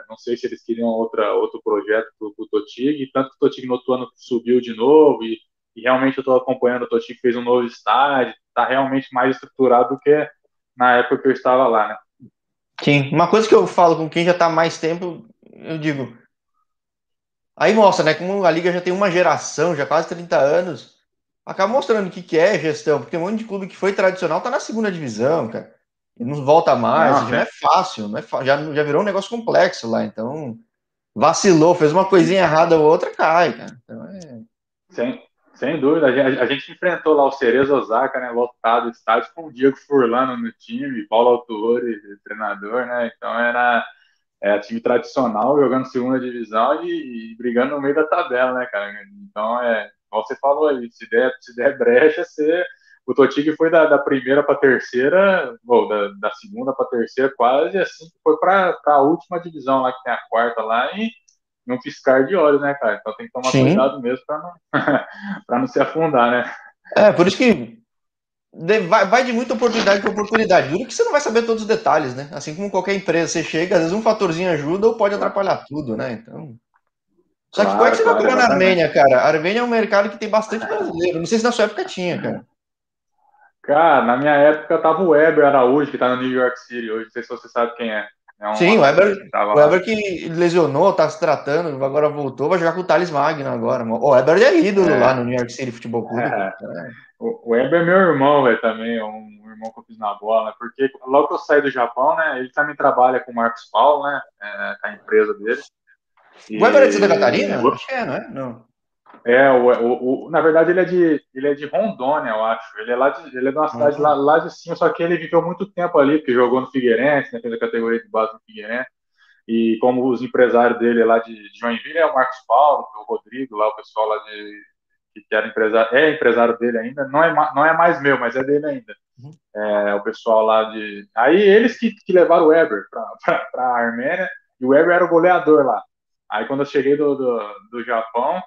não sei se eles queriam outra, outro projeto para o Totig, tanto que o Totig no outro ano subiu de novo e e realmente eu estou acompanhando, o Totti fez um novo estádio, está realmente mais estruturado do que na época que eu estava lá, né? Sim, uma coisa que eu falo com quem já está mais tempo, eu digo, aí mostra, né, como a Liga já tem uma geração, já quase 30 anos, acaba mostrando o que, que é gestão, porque um monte de clube que foi tradicional está na segunda divisão, cara, e não volta mais, não, já não é fácil, não é já, já virou um negócio complexo lá, então vacilou, fez uma coisinha errada ou outra, cai, cara. Então é... Sim. Sem dúvida, a gente, a gente, enfrentou lá o Cerezo Osaka, né, lotado estádio, com o Diego Furlano no time, Paulo Autori, treinador, né, então era é, time tradicional, jogando segunda divisão e, e, brigando no meio da tabela, né, cara, então é, como você falou aí, se der, se der brecha, você, o Totig foi da, da primeira para terceira, ou da, da segunda para terceira quase, assim, foi para a última divisão lá, que tem a quarta lá, e um piscar de olho, né, cara? Então tem que tomar Sim. cuidado mesmo para não, [laughs] não se afundar, né? É, por isso que vai, vai de muita oportunidade para oportunidade. Duro que você não vai saber todos os detalhes, né? Assim como qualquer empresa, você chega, às vezes um fatorzinho ajuda ou pode atrapalhar tudo, né? Então. Só que claro, como é que você claro, vai pegar na Armênia, cara? A Armênia é um mercado que tem bastante brasileiro. Não sei se na sua época tinha, cara. Cara, na minha época tava o Weber Araújo, que tá no New York City hoje. Não sei se você sabe quem é. É Sim, o Weber, o Weber que lesionou, tá se tratando, agora voltou, vai jogar com o Thales Magno agora. O Weber é ídolo é. lá no New York City Futebol Clube. É. O Weber é meu irmão, velho, também, é um irmão que eu fiz na bola, né? Porque logo que eu saí do Japão, né? Ele também trabalha com o Marcos Paulo, né? É, a empresa dele. O Weber é de Santa Catarina? Acho que é, não é? Não. É, o, o, o, na verdade ele é, de, ele é de Rondônia, eu acho. Ele é, lá de, ele é de uma cidade uhum. lá, lá de cima, só que ele viveu muito tempo ali, porque jogou no Figueirense, né, fez a categoria de base no Figueirense. E como os empresários dele lá de, de Joinville é o Marcos Paulo, é o Rodrigo, lá o pessoal lá de que era empresário, é empresário dele ainda, não é, não é mais meu, mas é dele ainda. Uhum. É, o pessoal lá de. Aí eles que, que levaram o Weber para [laughs] a Armênia, e o Weber era o goleador lá. Aí quando eu cheguei do, do, do Japão,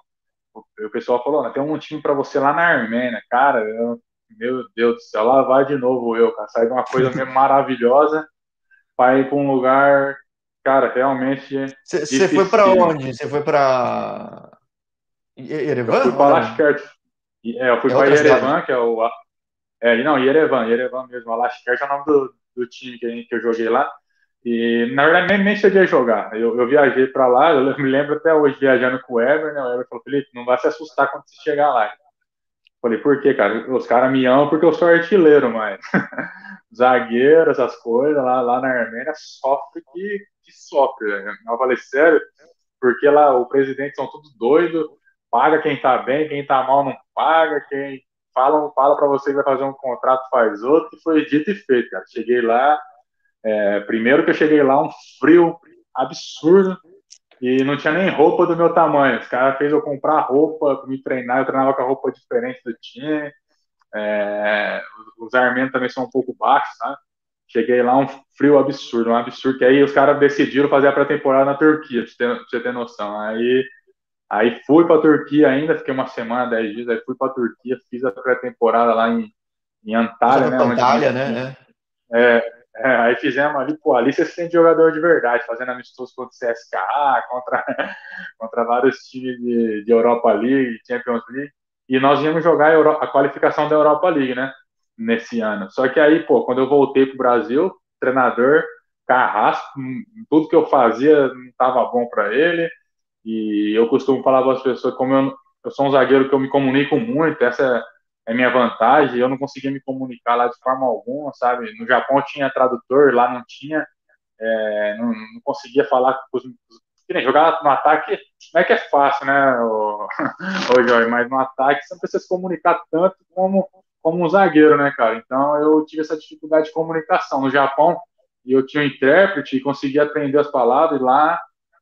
o, o pessoal falou: tem um time para você lá na Armênia. Cara, eu, meu Deus do céu, lá vai de novo eu, cara. Sai de uma coisa [laughs] mesmo maravilhosa para ir para um lugar, cara, realmente. Você foi para onde? Você foi para Yerevan? Eu fui para Lashkert. É, eu fui é para Yerevan, que é o. É, não, Yerevan, Yerevan mesmo. A Lashkert é o nome do, do time que, que eu joguei lá. E, na verdade, nem, nem cheguei a jogar. Eu, eu viajei para lá, eu me lembro até hoje viajando com o Ever, né? O Ever falou, Felipe, não vai se assustar quando você chegar lá. Falei, por quê, cara? Os caras me amam porque eu sou artilheiro, mas [laughs] zagueiro, essas coisas, lá, lá na Armênia, sofre que, que sofre. Né? Eu falei, sério? Porque lá o presidente são todos doidos, paga quem tá bem, quem tá mal não paga, quem fala, fala para você que vai fazer um contrato faz outro, e foi dito e feito, cara. Cheguei lá, é, primeiro que eu cheguei lá, um frio absurdo, e não tinha nem roupa do meu tamanho. Os caras fez eu comprar roupa para me treinar, eu treinava com a roupa diferente do time. É, os armênios também são um pouco baixos, sabe? Cheguei lá, um frio absurdo, um absurdo, que aí os caras decidiram fazer a pré-temporada na Turquia, pra você, ter, pra você ter noção. Aí Aí fui para a Turquia ainda, fiquei uma semana, dez dias, aí fui para a Turquia, fiz a pré-temporada lá em, em Antalya, né? Antalya, né? É, é, aí fizemos ali, pô, ali você se sente jogador de verdade, fazendo amistoso contra o CSKA, contra, [laughs] contra vários times de, de Europa League, Champions League, e nós íamos jogar a, Euro, a qualificação da Europa League, né? Nesse ano. Só que aí, pô, quando eu voltei pro Brasil, treinador, carrasco, hum, tudo que eu fazia não estava bom para ele, e eu costumo falar para as pessoas, como eu, eu sou um zagueiro que eu me comunico muito, essa é minha vantagem, eu não conseguia me comunicar lá de forma alguma, sabe? No Japão tinha tradutor, lá não tinha, é, não, não, conseguia falar com os. Jogar no ataque não é que é fácil, né, o, o [laughs] Jorge, mas no ataque você não precisa se comunicar tanto como, como um zagueiro, né, cara? Então eu tive essa dificuldade de comunicação. No Japão, eu tinha um intérprete e conseguia aprender as palavras, e lá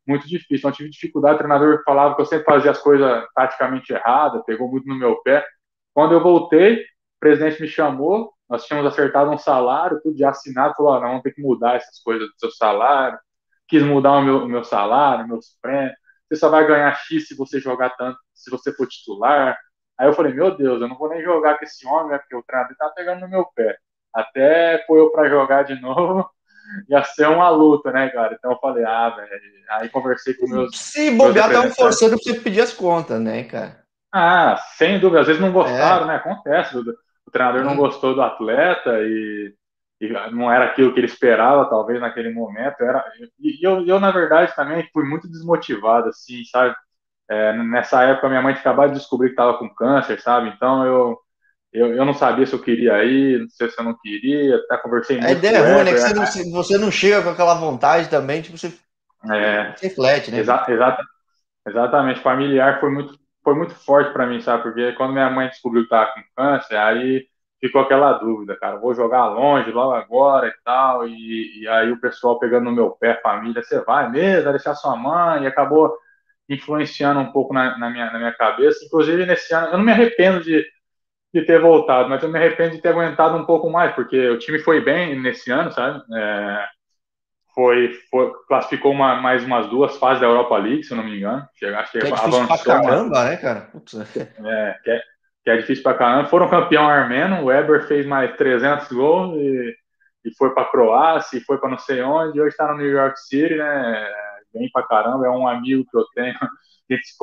muito difícil. Então, tive dificuldade. O treinador falava que eu sempre fazia as coisas taticamente erradas, pegou muito no meu pé. Quando eu voltei, o presidente me chamou, nós tínhamos acertado um salário, tudo de assinado, falou: oh, não, vamos ter que mudar essas coisas do seu salário. Quis mudar o meu, o meu salário, meus prêmios. Você só vai ganhar X se você jogar tanto, se você for titular. Aí eu falei: meu Deus, eu não vou nem jogar com esse homem, né, porque o treinador tá pegando no meu pé. Até foi eu para jogar de [laughs] novo ia ser uma luta, né, cara? Então eu falei, ah, velho. Aí conversei com meus. Se bobear, estavam forçando pra você pedir as contas, né, cara? Ah, sem dúvida. Às vezes não gostaram, é. né? Acontece. O, o treinador hum. não gostou do atleta e, e, não era aquilo que ele esperava, talvez, naquele momento. Era, e eu, eu, na verdade, também fui muito desmotivado, assim, sabe? É, nessa época, minha mãe tinha acabado de descobrir que estava com câncer, sabe? Então eu eu, eu não sabia se eu queria ir, não sei se eu não queria, até conversei muito. A ideia é ruim, né? Que você não, você não chega com aquela vontade também, tipo, você é, reflete, né? Exa, exata, exatamente, familiar foi muito, foi muito forte para mim, sabe? Porque quando minha mãe descobriu que estava com câncer, aí ficou aquela dúvida, cara, vou jogar longe logo agora e tal, e, e aí o pessoal pegando no meu pé, família, você vai mesmo, vai deixar sua mãe, e acabou influenciando um pouco na, na, minha, na minha cabeça. Inclusive, nesse ano, eu não me arrependo de de ter voltado, mas eu me arrependo de ter aguentado um pouco mais, porque o time foi bem nesse ano, sabe? É, foi, foi, classificou uma, mais umas duas fases da Europa League, se eu não me engano. Chega, acho que, que é avançou. Pra caramba, né, cara? Putz. É, que é, que é difícil pra caramba. Foram campeão armeno, o Weber fez mais 300 gols e, e foi pra Croácia, e foi pra não sei onde, e hoje tá no New York City, né? Bem pra caramba, é um amigo que eu tenho, a gente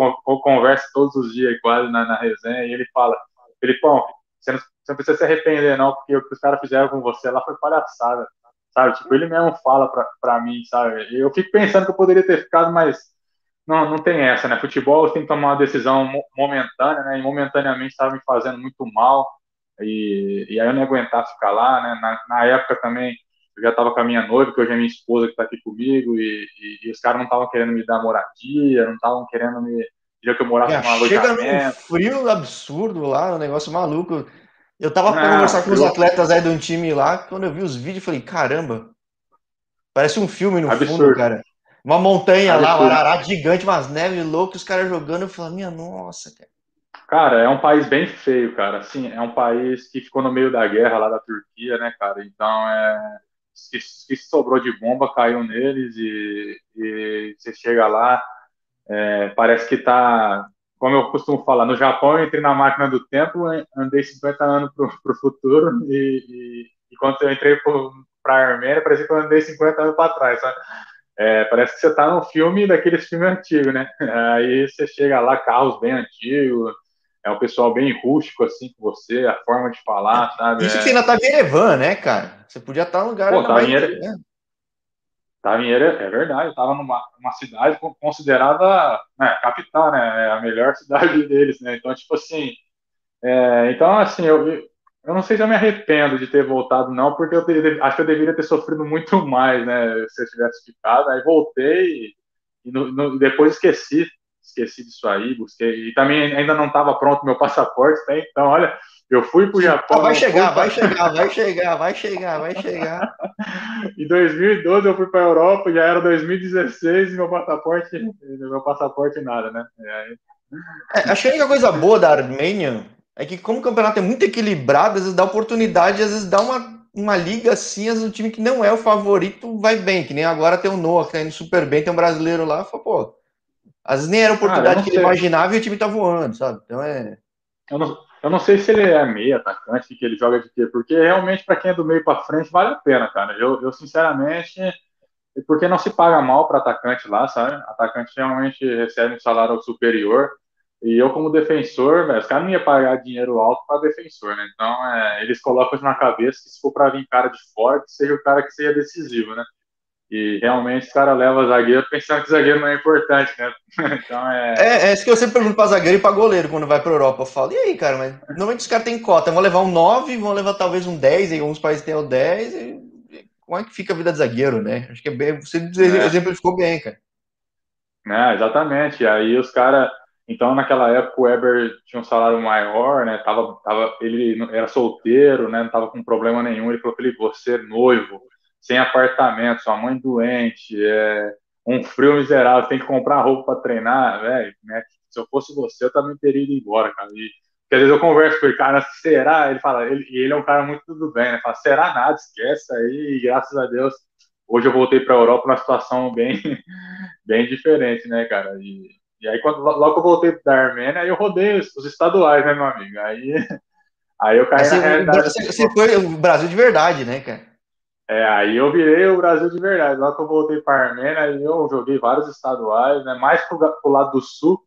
conversa todos os dias quase na, na resenha, e ele fala Felipão, você não, você não precisa se arrepender, não, porque o que os caras fizeram com você lá foi palhaçada, sabe? Tipo, ele mesmo fala pra, pra mim, sabe? Eu fico pensando que eu poderia ter ficado, mas não, não tem essa, né? Futebol tem que tomar uma decisão momentânea, né? E momentaneamente estava me fazendo muito mal, e, e aí eu não aguentava ficar lá, né? Na, na época também eu já estava com a minha noiva, que hoje é minha esposa que está aqui comigo, e, e, e os caras não estavam querendo me dar moradia, não estavam querendo me queria que eu morasse num alojamento. Chega num frio absurdo lá, um negócio maluco. Eu tava conversar com os atletas aí de um time lá, quando eu vi os vídeos, falei, caramba, parece um filme no Absurdo. fundo, cara. Uma montanha lá, um Absurdo. Ararat gigante, umas neves loucas, os caras jogando, eu falei, minha nossa, cara. Cara, é um país bem feio, cara. Assim, é um país que ficou no meio da guerra lá da Turquia, né, cara? Então, é. O que sobrou de bomba caiu neles e, e você chega lá, é, parece que tá. Como eu costumo falar, no Japão eu entrei na máquina do tempo, andei 50 anos pro, pro futuro [laughs] e, e, e quando eu entrei para a Armênia, parecia que eu andei 50 anos para trás? É, parece que você tá num filme daqueles filmes antigos, né? [laughs] Aí você chega lá, carros bem antigos, é um pessoal bem rústico assim com você, a forma de falar, sabe? Isso é... que você ainda tá em Erevan, né, cara? Você podia estar num lugar Pô, ainda tá mais... em Ere... Ere... é verdade, eu tava numa uma cidade considerada né, capital, né? A melhor cidade [laughs] deles, né? Então, tipo assim, é... então assim, eu, eu não sei se eu me arrependo de ter voltado, não, porque eu te... acho que eu deveria ter sofrido muito [laughs] mais, né? Se eu tivesse ficado, aí voltei e, no, no... depois esqueci esqueci disso aí, busquei. E também ainda não estava pronto meu [laughs] passaporte, né? Então, olha, eu fui para o Japão. Ah, vai chegar, vai chegar, vai chegar, vai chegar, vai [laughs] chegar. em 2012 eu fui para a Europa, já era 2016 e meu passaporte, meu passaporte nada, né? É, acho que a única coisa boa da Armênia é que, como o campeonato é muito equilibrado, às vezes dá oportunidade, às vezes dá uma, uma liga assim, às vezes o time que não é o favorito vai bem, que nem agora tem o Noah, que tá indo super bem, tem um brasileiro lá, fala, pô, às vezes nem era a oportunidade ah, que ele imaginava e o time tá voando, sabe? Então é. Eu não, eu não sei se ele é meio atacante, que ele joga de quê, porque realmente, para quem é do meio para frente, vale a pena, cara. Eu, eu sinceramente, porque não se paga mal para atacante lá, sabe? Atacante realmente recebe um salário superior. E eu, como defensor, véio, os caras não iam pagar dinheiro alto para defensor, né? Então, é, eles colocam na cabeça que se for para vir cara de fora, que seja o cara que seja decisivo, né? E realmente os caras levam zagueiro pensando que zagueiro não é importante, né? [laughs] então é... é. É, isso que eu sempre pergunto pra zagueiro e pra goleiro quando vai pra Europa. Eu falo, e aí, cara, mas normalmente os caras têm cota, vão levar um 9, vão levar talvez um 10, em alguns países tem o 10, e como é que fica a vida de zagueiro, né? Acho que é bem. Você é. exemplificou bem, cara. É, exatamente. E aí os caras. Então, naquela época, o Eber tinha um salário maior, né? Tava, tava, ele era solteiro, né? Não tava com problema nenhum. Ele falou: Felipe, você é noivo sem apartamento, sua mãe doente, é, um frio miserável, tem que comprar roupa para treinar, velho, né? Se eu fosse você, eu também teria ido embora, cara. E, porque às vezes eu converso com ele, cara, será? Ele fala, ele, e ele é um cara muito tudo bem, né? Fala, será nada, esquece aí, e graças a Deus, hoje eu voltei para a Europa numa situação bem, [laughs] bem diferente, né, cara? E, e aí, quando, logo que eu voltei da Armênia, aí eu rodei os, os estaduais, né, meu amigo? Aí, [laughs] aí eu caí você, na realidade. Você, você foi o Brasil de verdade, né, cara? É, aí eu virei o Brasil de verdade. Lá que eu voltei para a Armênia, aí eu joguei vários estaduais, né? Mais pro, pro lado do sul,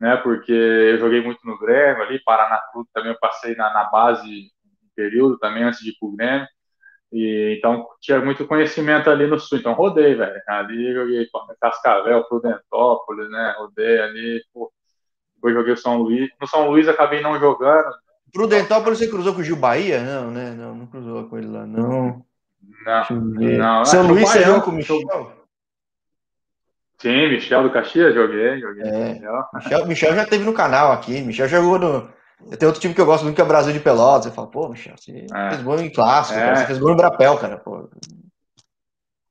né? Porque eu joguei muito no Grêmio ali, Paraná Clube também eu passei na, na base um período também antes de ir pro Grêmio. E, então tinha muito conhecimento ali no sul, então rodei, velho. Ali joguei Cascavel, Prudentópolis, né? Rodei ali, pô. Depois joguei o São Luís. No São Luís acabei não jogando. Prudentópolis você cruzou com o Gil Bahia? Não, né? Não, não cruzou com ele lá, não. Não, não. São Luís você jogou com o Michel? Sim, Michel do Caxias, joguei, joguei. É. Michel. Michel, Michel já teve no canal aqui. Michel jogou no. Tem outro time que eu gosto muito que é o Brasil de Pelotas. Você fala, pô, Michel, você é. fez gol em clássico, é. cara, você fez gol no Brapel, cara. Pô.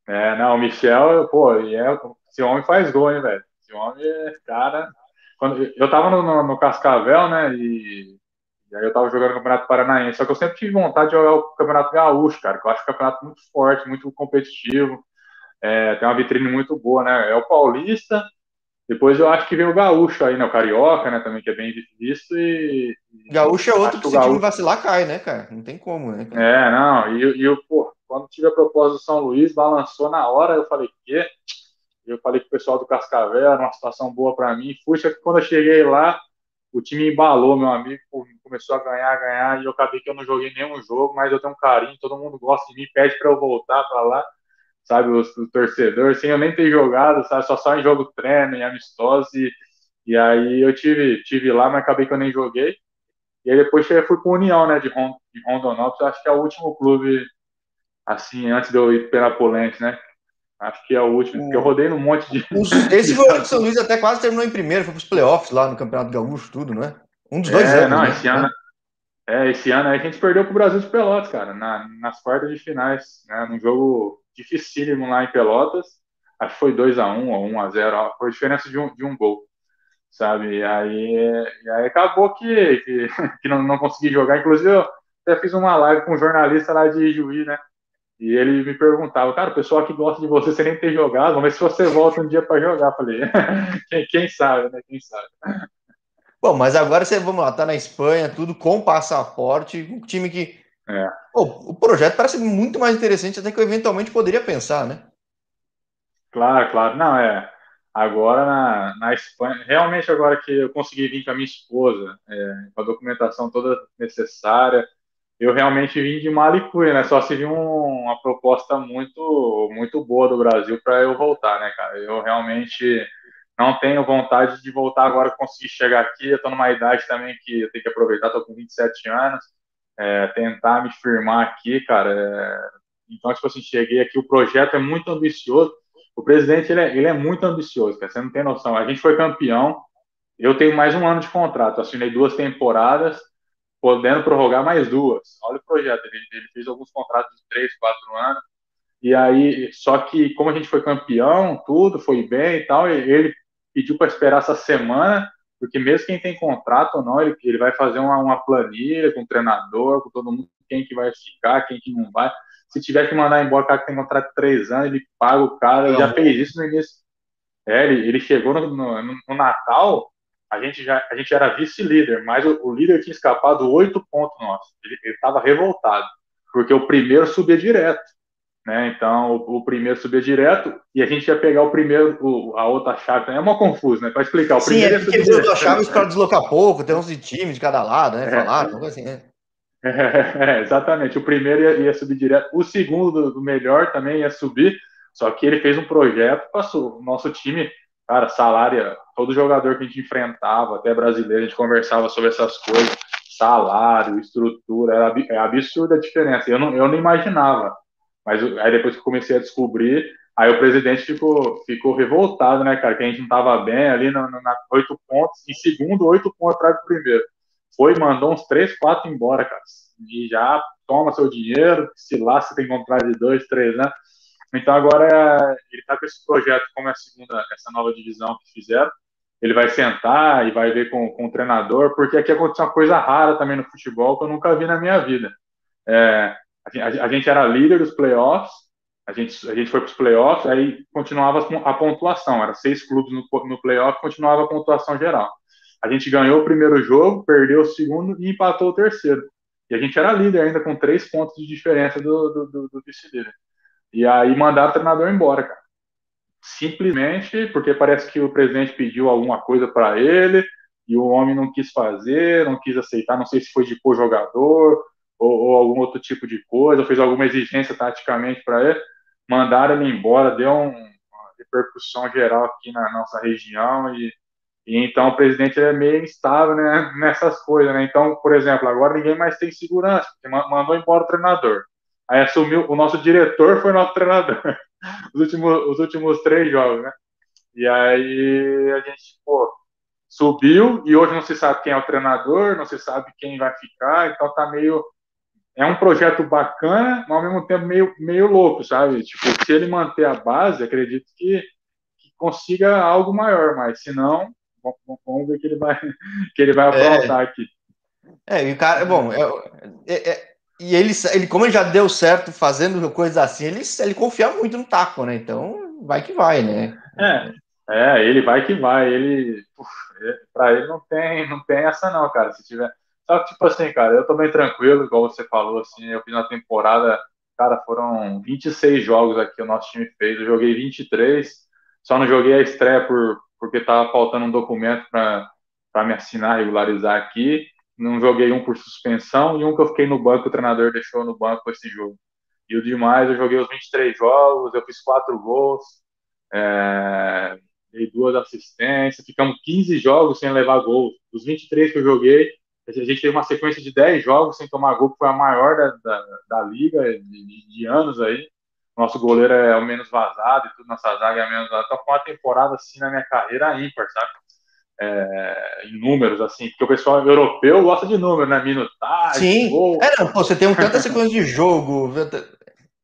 É, não, o Michel, pô, é, esse homem faz gol, hein, velho? Esse homem é, cara. Quando, eu tava no, no, no Cascavel, né, e e aí eu tava jogando o Campeonato Paranaense. Só que eu sempre tive vontade de jogar o Campeonato Gaúcho, cara, que eu acho que é um campeonato muito forte, muito competitivo. É, tem uma vitrine muito boa, né? É o Paulista, depois eu acho que vem o Gaúcho aí, né? O Carioca, né? Também, que é bem visto. E. Gaúcho é outro que, que se o time vacilar cai, né, cara? Não tem como, né? Cara? É, não. E, e eu, pô, quando tive a proposta do São Luís, balançou na hora, eu falei, quê? Eu falei com o pessoal do Cascavel, era uma situação boa para mim. Que quando eu cheguei lá, o time embalou, meu amigo, começou a ganhar, ganhar, e eu acabei que eu não joguei nenhum jogo, mas eu tenho um carinho, todo mundo gosta de mim, pede para eu voltar para lá, sabe, o, o, torcedor, sem eu nem ter jogado, sabe, só só em jogo treino, em amistoso, e, e aí eu tive, tive lá, mas acabei que eu nem joguei, e aí depois fui para União, né, de, Rond, de Rondonópolis, acho que é o último clube, assim, antes de eu ir para Penapolense, né, Acho que é o último, porque eu rodei num monte de. [laughs] Esse foi o São Luís até quase terminou em primeiro, foi para os playoffs lá no Campeonato Gaúcho, tudo, não é? Um dos dois é, anos. Não, né? esse ano. É, esse ano aí a gente perdeu para o Brasil de Pelotas, cara, na, nas quartas de finais, né? Num jogo dificílimo lá em Pelotas. Acho que foi 2x1 ou 1x0, foi diferença de um, de um gol, sabe? E aí, e aí acabou que, que, [laughs] que não, não consegui jogar. Inclusive, eu até fiz uma live com um jornalista lá de Juiz, né? E ele me perguntava, cara, o pessoal que gosta de você, você nem ter jogado, vamos ver se você volta um dia para jogar. Falei, [laughs] quem, quem, sabe, né? Quem sabe. Bom, mas agora você, vamos lá, tá na Espanha, tudo com passaporte, um time que. É. Pô, o projeto parece muito mais interessante até que eu eventualmente poderia pensar, né? Claro, claro. Não, é. Agora na, na Espanha, realmente agora que eu consegui vir com a minha esposa, é, com a documentação toda necessária, eu realmente vim de Malicuia, né? Só se vir um, uma proposta muito, muito boa do Brasil para eu voltar, né, cara? Eu realmente não tenho vontade de voltar agora conseguir chegar aqui. Eu tô numa idade também que eu tenho que aproveitar, tô com 27 anos, é, tentar me firmar aqui, cara. É... Então, tipo assim, cheguei aqui, o projeto é muito ambicioso. O presidente, ele é, ele é muito ambicioso, cara. Você não tem noção. A gente foi campeão, eu tenho mais um ano de contrato, assinei duas temporadas, podendo prorrogar mais duas. Olha o projeto, ele, ele fez alguns contratos de três, quatro anos, e aí, só que como a gente foi campeão, tudo foi bem e tal, ele pediu para esperar essa semana, porque mesmo quem tem contrato ou não, ele, ele vai fazer uma, uma planilha com o treinador, com todo mundo, quem que vai ficar, quem que não vai. Se tiver que mandar embora o cara que tem contrato de três anos, ele paga o cara, ele já fez isso no início. É, ele, ele chegou no, no, no Natal, a gente já a gente era vice-líder, mas o, o, líder tinha escapado oito pontos nossos. Ele estava revoltado, porque o primeiro subia direto. Né? Então, o, o, primeiro subia direto e a gente ia pegar o primeiro, o, a outra chave. É uma confusa, né? Para explicar. O Sim, primeiro é porque eles botam chaves para deslocar pouco, tem uns de time de cada lado, né? É. Falar, assim, né? [laughs] É, exatamente. O primeiro ia, ia, subir direto. O segundo, do, do melhor, também ia subir. Só que ele fez um projeto, passou. O nosso time Cara, salário, todo jogador que a gente enfrentava, até brasileiro, a gente conversava sobre essas coisas, salário, estrutura, era, é absurda a diferença. Eu não, eu não imaginava. Mas aí depois que comecei a descobrir, aí o presidente ficou, ficou revoltado, né, cara? Que a gente não tava bem ali na, na oito pontos, em segundo, oito pontos atrás do primeiro. Foi, mandou uns três, quatro embora, cara. E já toma seu dinheiro, se lá você tem que comprar de dois, três, né? Então agora ele está com esse projeto, como é a segunda, essa nova divisão que fizeram, ele vai sentar e vai ver com, com o treinador, porque aqui aconteceu uma coisa rara também no futebol que eu nunca vi na minha vida. É, a, a, gente era líder dos playoffs, a gente, a gente foi para os playoffs, aí continuava a pontuação, era seis clubes no, no playoff, continuava a pontuação geral. A gente ganhou o primeiro jogo, perdeu o segundo e empatou o terceiro. E a gente era líder ainda com três pontos de diferença do, do, do, do vice-líder. E aí mandaram o treinador embora, cara. Simplesmente porque parece que o presidente pediu alguma coisa para ele e o homem não quis fazer, não quis aceitar, não sei se foi de pôr jogador ou, ou, algum outro tipo de coisa, fez alguma exigência taticamente para ele, mandaram ele embora, deu um, uma repercussão geral aqui na nossa região e, e então o presidente é meio instável né, [laughs] nessas coisas, né? Então, por exemplo, agora ninguém mais tem segurança, porque mandou embora o treinador. Aí assumiu, o nosso diretor foi nosso treinador. [laughs] Os últimos, os últimos três jogos, né? E aí a gente, pô, subiu e hoje não se sabe quem é o treinador, não se sabe quem vai ficar, então tá meio. É um projeto bacana, mas ao mesmo tempo meio, meio louco, sabe? Tipo, se ele manter a base, acredito que, que consiga algo maior, mas se não, vamos ver que ele vai, [laughs] que ele vai é. aprontar é, aqui. É, e o cara, bom, é, é, é e ele, ele, como ele já deu certo fazendo coisas assim, ele, ele confia muito no taco, né? Então, vai que vai, né? É, é ele vai que vai. Ele, para ele não tem, não tem essa não, cara. Se tiver, só que tipo assim, cara, eu tô bem tranquilo, igual você falou, assim, eu fiz na temporada, cara, foram 26 jogos aqui o nosso time fez, eu joguei 23, só não joguei a estreia por porque tava faltando um documento para me assinar, regularizar aqui não joguei um por suspensão e um que eu fiquei no banco, o treinador deixou no banco esse jogo. E o demais, eu joguei os 23 jogos, eu fiz quatro gols, é, dei duas assistências, ficamos 15 jogos sem levar gol. Os 23 que eu joguei, a gente teve uma sequência de 10 jogos sem tomar gol, que foi a maior da, da, da liga de, de, anos aí. nosso goleiro é o menos vazado e tudo, nossa zaga é a menos vazada. Então foi uma temporada assim na minha carreira ímpar, sabe? É, em números, assim, porque o pessoal europeu gosta de números, né? Minutagem. Sim, gol. é, não, pô, você tem um tanta sequência de jogo.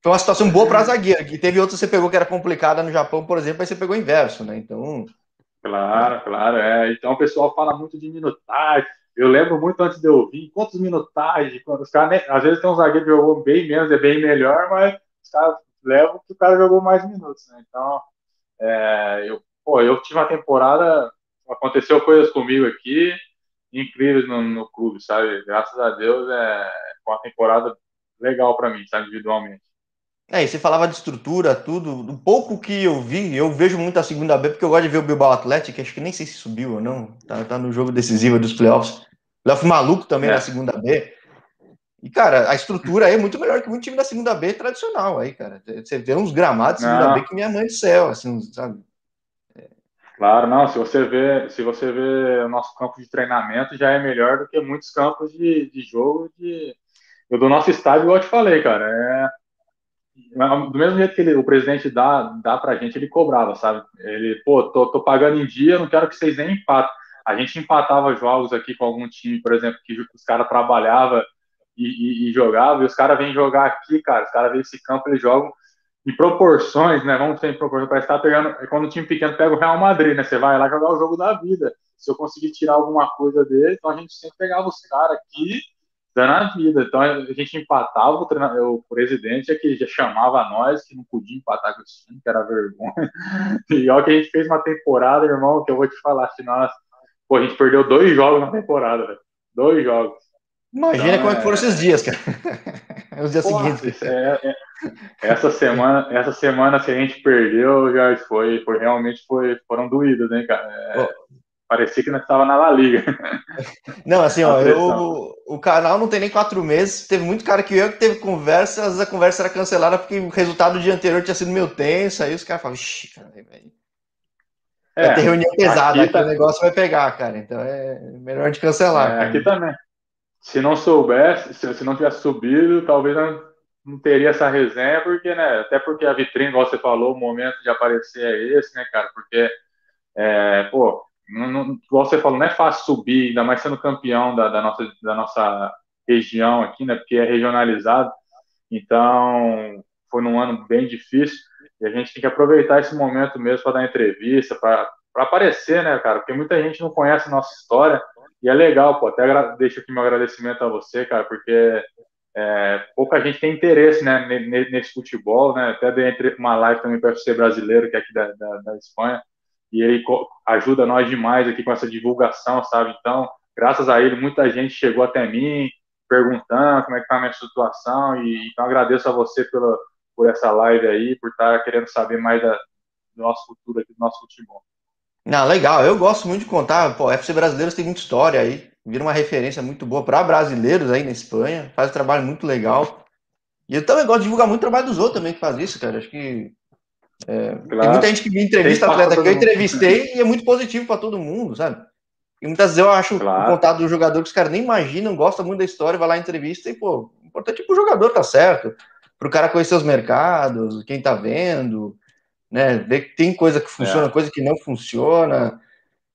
Foi uma situação boa para zagueiro, que teve outra que você pegou que era complicada no Japão, por exemplo, aí você pegou inverso, né? Então. Claro, claro, é. Então o pessoal fala muito de minutagem. Eu lembro muito antes de eu vir, quantos minutagens, quando os caras, né, às vezes tem um zagueiro que jogou bem menos, é bem melhor, mas os caras levam que o cara jogou mais minutos, né? Então, é, eu, pô, eu tive uma temporada, aconteceu coisas comigo aqui, incríveis no, no clube, sabe? Graças a Deus, é, uma temporada legal para mim, sabe, individualmente. É, e você falava de estrutura, tudo. Do pouco que eu vi, eu vejo muito a segunda B, porque eu gosto de ver o Bilbao Atlético, acho que nem sei se subiu ou não. Tá, tá no jogo decisivo dos playoffs. Playoff maluco também é. na segunda B. E, cara, a estrutura aí é muito melhor que muito time da segunda B tradicional aí, cara. Você vê uns gramados de segunda não. B que minha mãe do céu, assim, sabe? Claro, não. Se você vê, se você vê o nosso campo de treinamento, já é melhor do que muitos campos de, de jogo de, do nosso estádio, igual eu te falei, cara. É, do mesmo jeito que ele, o presidente dá, dá pra gente, ele cobrava, sabe? Ele, pô, tô, tô pagando em dia, não quero que vocês nem empatem. A gente empatava jogos aqui com algum time, por exemplo, que os caras trabalhavam e, e, e jogavam, e os caras vêm jogar aqui, cara, os caras vêm esse campo, eles jogam em proporções, né? Vamos ter em proporções, parece estar tá pegando, é quando o time pequeno pega o Real Madrid, né? Você vai lá jogar o jogo da vida. Se eu conseguir tirar alguma coisa dele, então a gente sempre pegava os caras aqui dando a vida. Então a gente empatava, o, treinador, o presidente é que já chamava nós, que não podia empatar com esse time, que era vergonha. [laughs] E olha que a gente fez uma temporada, irmão, que eu vou te falar, se nós, pô, a gente perdeu dois jogos na temporada, velho. Dois jogos. Imagina então, como é que foram esses dias, cara. [laughs] Os dias Pô, seguintes. É, é, essa semana, essa semana se a gente perdeu, já foi, foi realmente foi, foram doídas, hein, cara. É, Parecia que nós estava na La Liga. [laughs] Não, assim, ó, eu, o canal não tem nem quatro meses. Teve muito cara que eu que teve conversa, às vezes a conversa era cancelada porque o resultado do dia anterior tinha sido meio tenso. Aí os caras falavam, vixi, cara, velho. É, vai ter reunião pesada, aqui tá... o negócio vai pegar, cara. Então é melhor de cancelar. É, aqui também. Se não soubesse, se, não tivesse subido, talvez não teria essa resenha, porque, né? Até porque a vitrine, igual você falou, o momento de aparecer é esse, né, cara? Porque, é, pô, não, não, igual você falou, não é fácil subir, ainda mais sendo campeão da, da, nossa, da nossa região aqui, né? Porque é regionalizado. Então, foi num ano bem difícil e a gente tem que aproveitar esse momento mesmo para dar entrevista, para aparecer, né, cara? Porque muita gente não conhece a nossa história e é legal, pô. Até deixo aqui meu agradecimento a você, cara, porque é, pouca gente tem interesse, né, nesse futebol, né? Até dei uma live também para o UFC brasileiro, que é aqui da, da, da Espanha e ele ajuda nós demais aqui com essa divulgação, sabe? Então, graças a ele, muita gente chegou até mim perguntando como é que tá a minha situação e então agradeço a você pela, por essa live aí, por estar tá querendo saber mais da, do nosso futuro aqui, do nosso futebol. Não, legal, eu gosto muito de contar, pô, FC Brasileiros tem muita história aí, vira uma referência muito boa para brasileiros aí na Espanha, faz um trabalho muito legal. E eu também gosto de divulgar muito o trabalho dos outros também que faz isso, cara. Acho que é, claro. Tem muita gente que me entrevista atleta que eu entrevistei e é muito positivo para todo mundo, sabe? E muitas vezes eu acho claro. o contato do jogador que os caras nem imaginam, gosta muito da história, vai lá entrevista e, pô, o importante é que o jogador tá certo, para o cara conhecer os mercados, quem tá vendo, né? Ver que tem coisa que funciona, é. coisa que não funciona,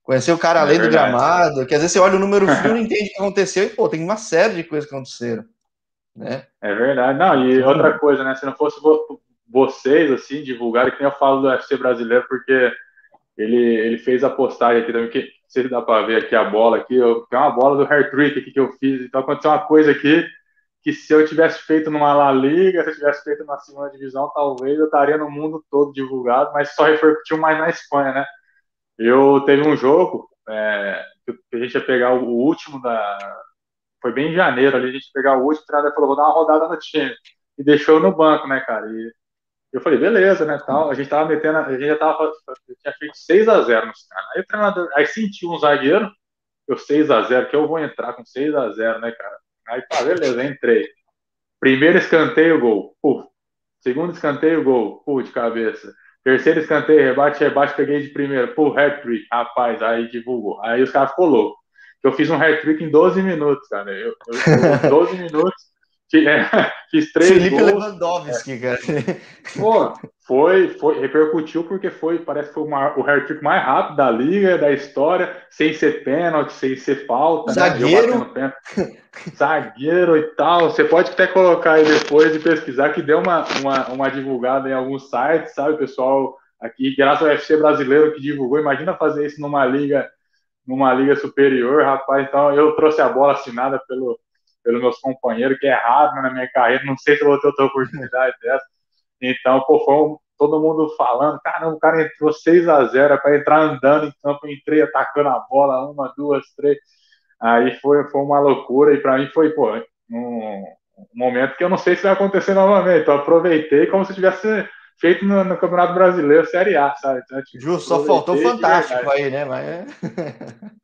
conhecer o cara é além verdade. do gramado, que às vezes você olha o número [laughs] frio e não entende o que aconteceu e, pô, tem uma série de coisas que aconteceram. Né? É verdade. Não, e outra coisa, né? Se não fosse vocês, assim, divulgarem, que nem eu falo do UFC brasileiro, porque ele, ele fez a postagem aqui também, que se dá para ver aqui a bola aqui, eu, tem uma bola do hair trick aqui que eu fiz, então aconteceu uma coisa aqui que se eu tivesse feito numa La Liga, se eu tivesse feito na segunda divisão, talvez eu estaria no mundo todo divulgado, mas só repercutiu mais na Espanha, né? Eu teve um jogo é, que a gente ia pegar o último da. Foi bem em janeiro ali, a gente ia pegar o último, o treinador falou, vou dar uma rodada no time. E deixou no banco, né, cara? E eu falei, beleza, né, tal. A gente tava metendo, a gente já tava, tinha feito 6 a 0 nos caras. Aí o treinador, aí sentiu um zagueiro, eu 6 a 0 que eu vou entrar com 6 a 0 né, cara. Aí tá, beleza, entrei. Primeiro escanteio, gol. Puf. Segundo escanteio, gol. Puf, de cabeça. Terceiro escanteio, rebate, rebate, peguei de primeiro. Pô, hat-trick. Rapaz, aí divulgou. Aí os caras ficou louco. Eu fiz um hat-trick em 12 minutos, cara. Eu, eu, 12 minutos [laughs] É, fiz três Felipe gols. Lewandowski, cara. Pô, foi, foi, repercutiu porque foi, parece que foi uma, o hat-trick mais rápido da liga, da história, sem ser pênalti, sem ser falta, Zagueiro. né? Zagueiro e tal. Você pode até colocar aí depois e pesquisar que deu uma, uma, uma divulgada em alguns sites, sabe, pessoal? Aqui, graças ao UFC brasileiro que divulgou, imagina fazer isso numa liga, numa liga superior, rapaz. Então eu trouxe a bola assinada pelo pelos meus companheiros, que é raro né, na minha carreira, não sei se eu vou ter outra oportunidade dessa. Então, pô, foi todo mundo falando, caramba, o cara entrou 6 a 0 para entrar andando em campo, entrei atacando a bola, uma, duas, três. Aí foi, foi uma loucura, e para mim foi, pô, um, momento que eu não sei se vai acontecer novamente. Então, aproveitei como se tivesse feito no, no, Campeonato Brasileiro Série A, sabe? Então, tipo, Justo, só faltou fantástico aí, né? Mas... É.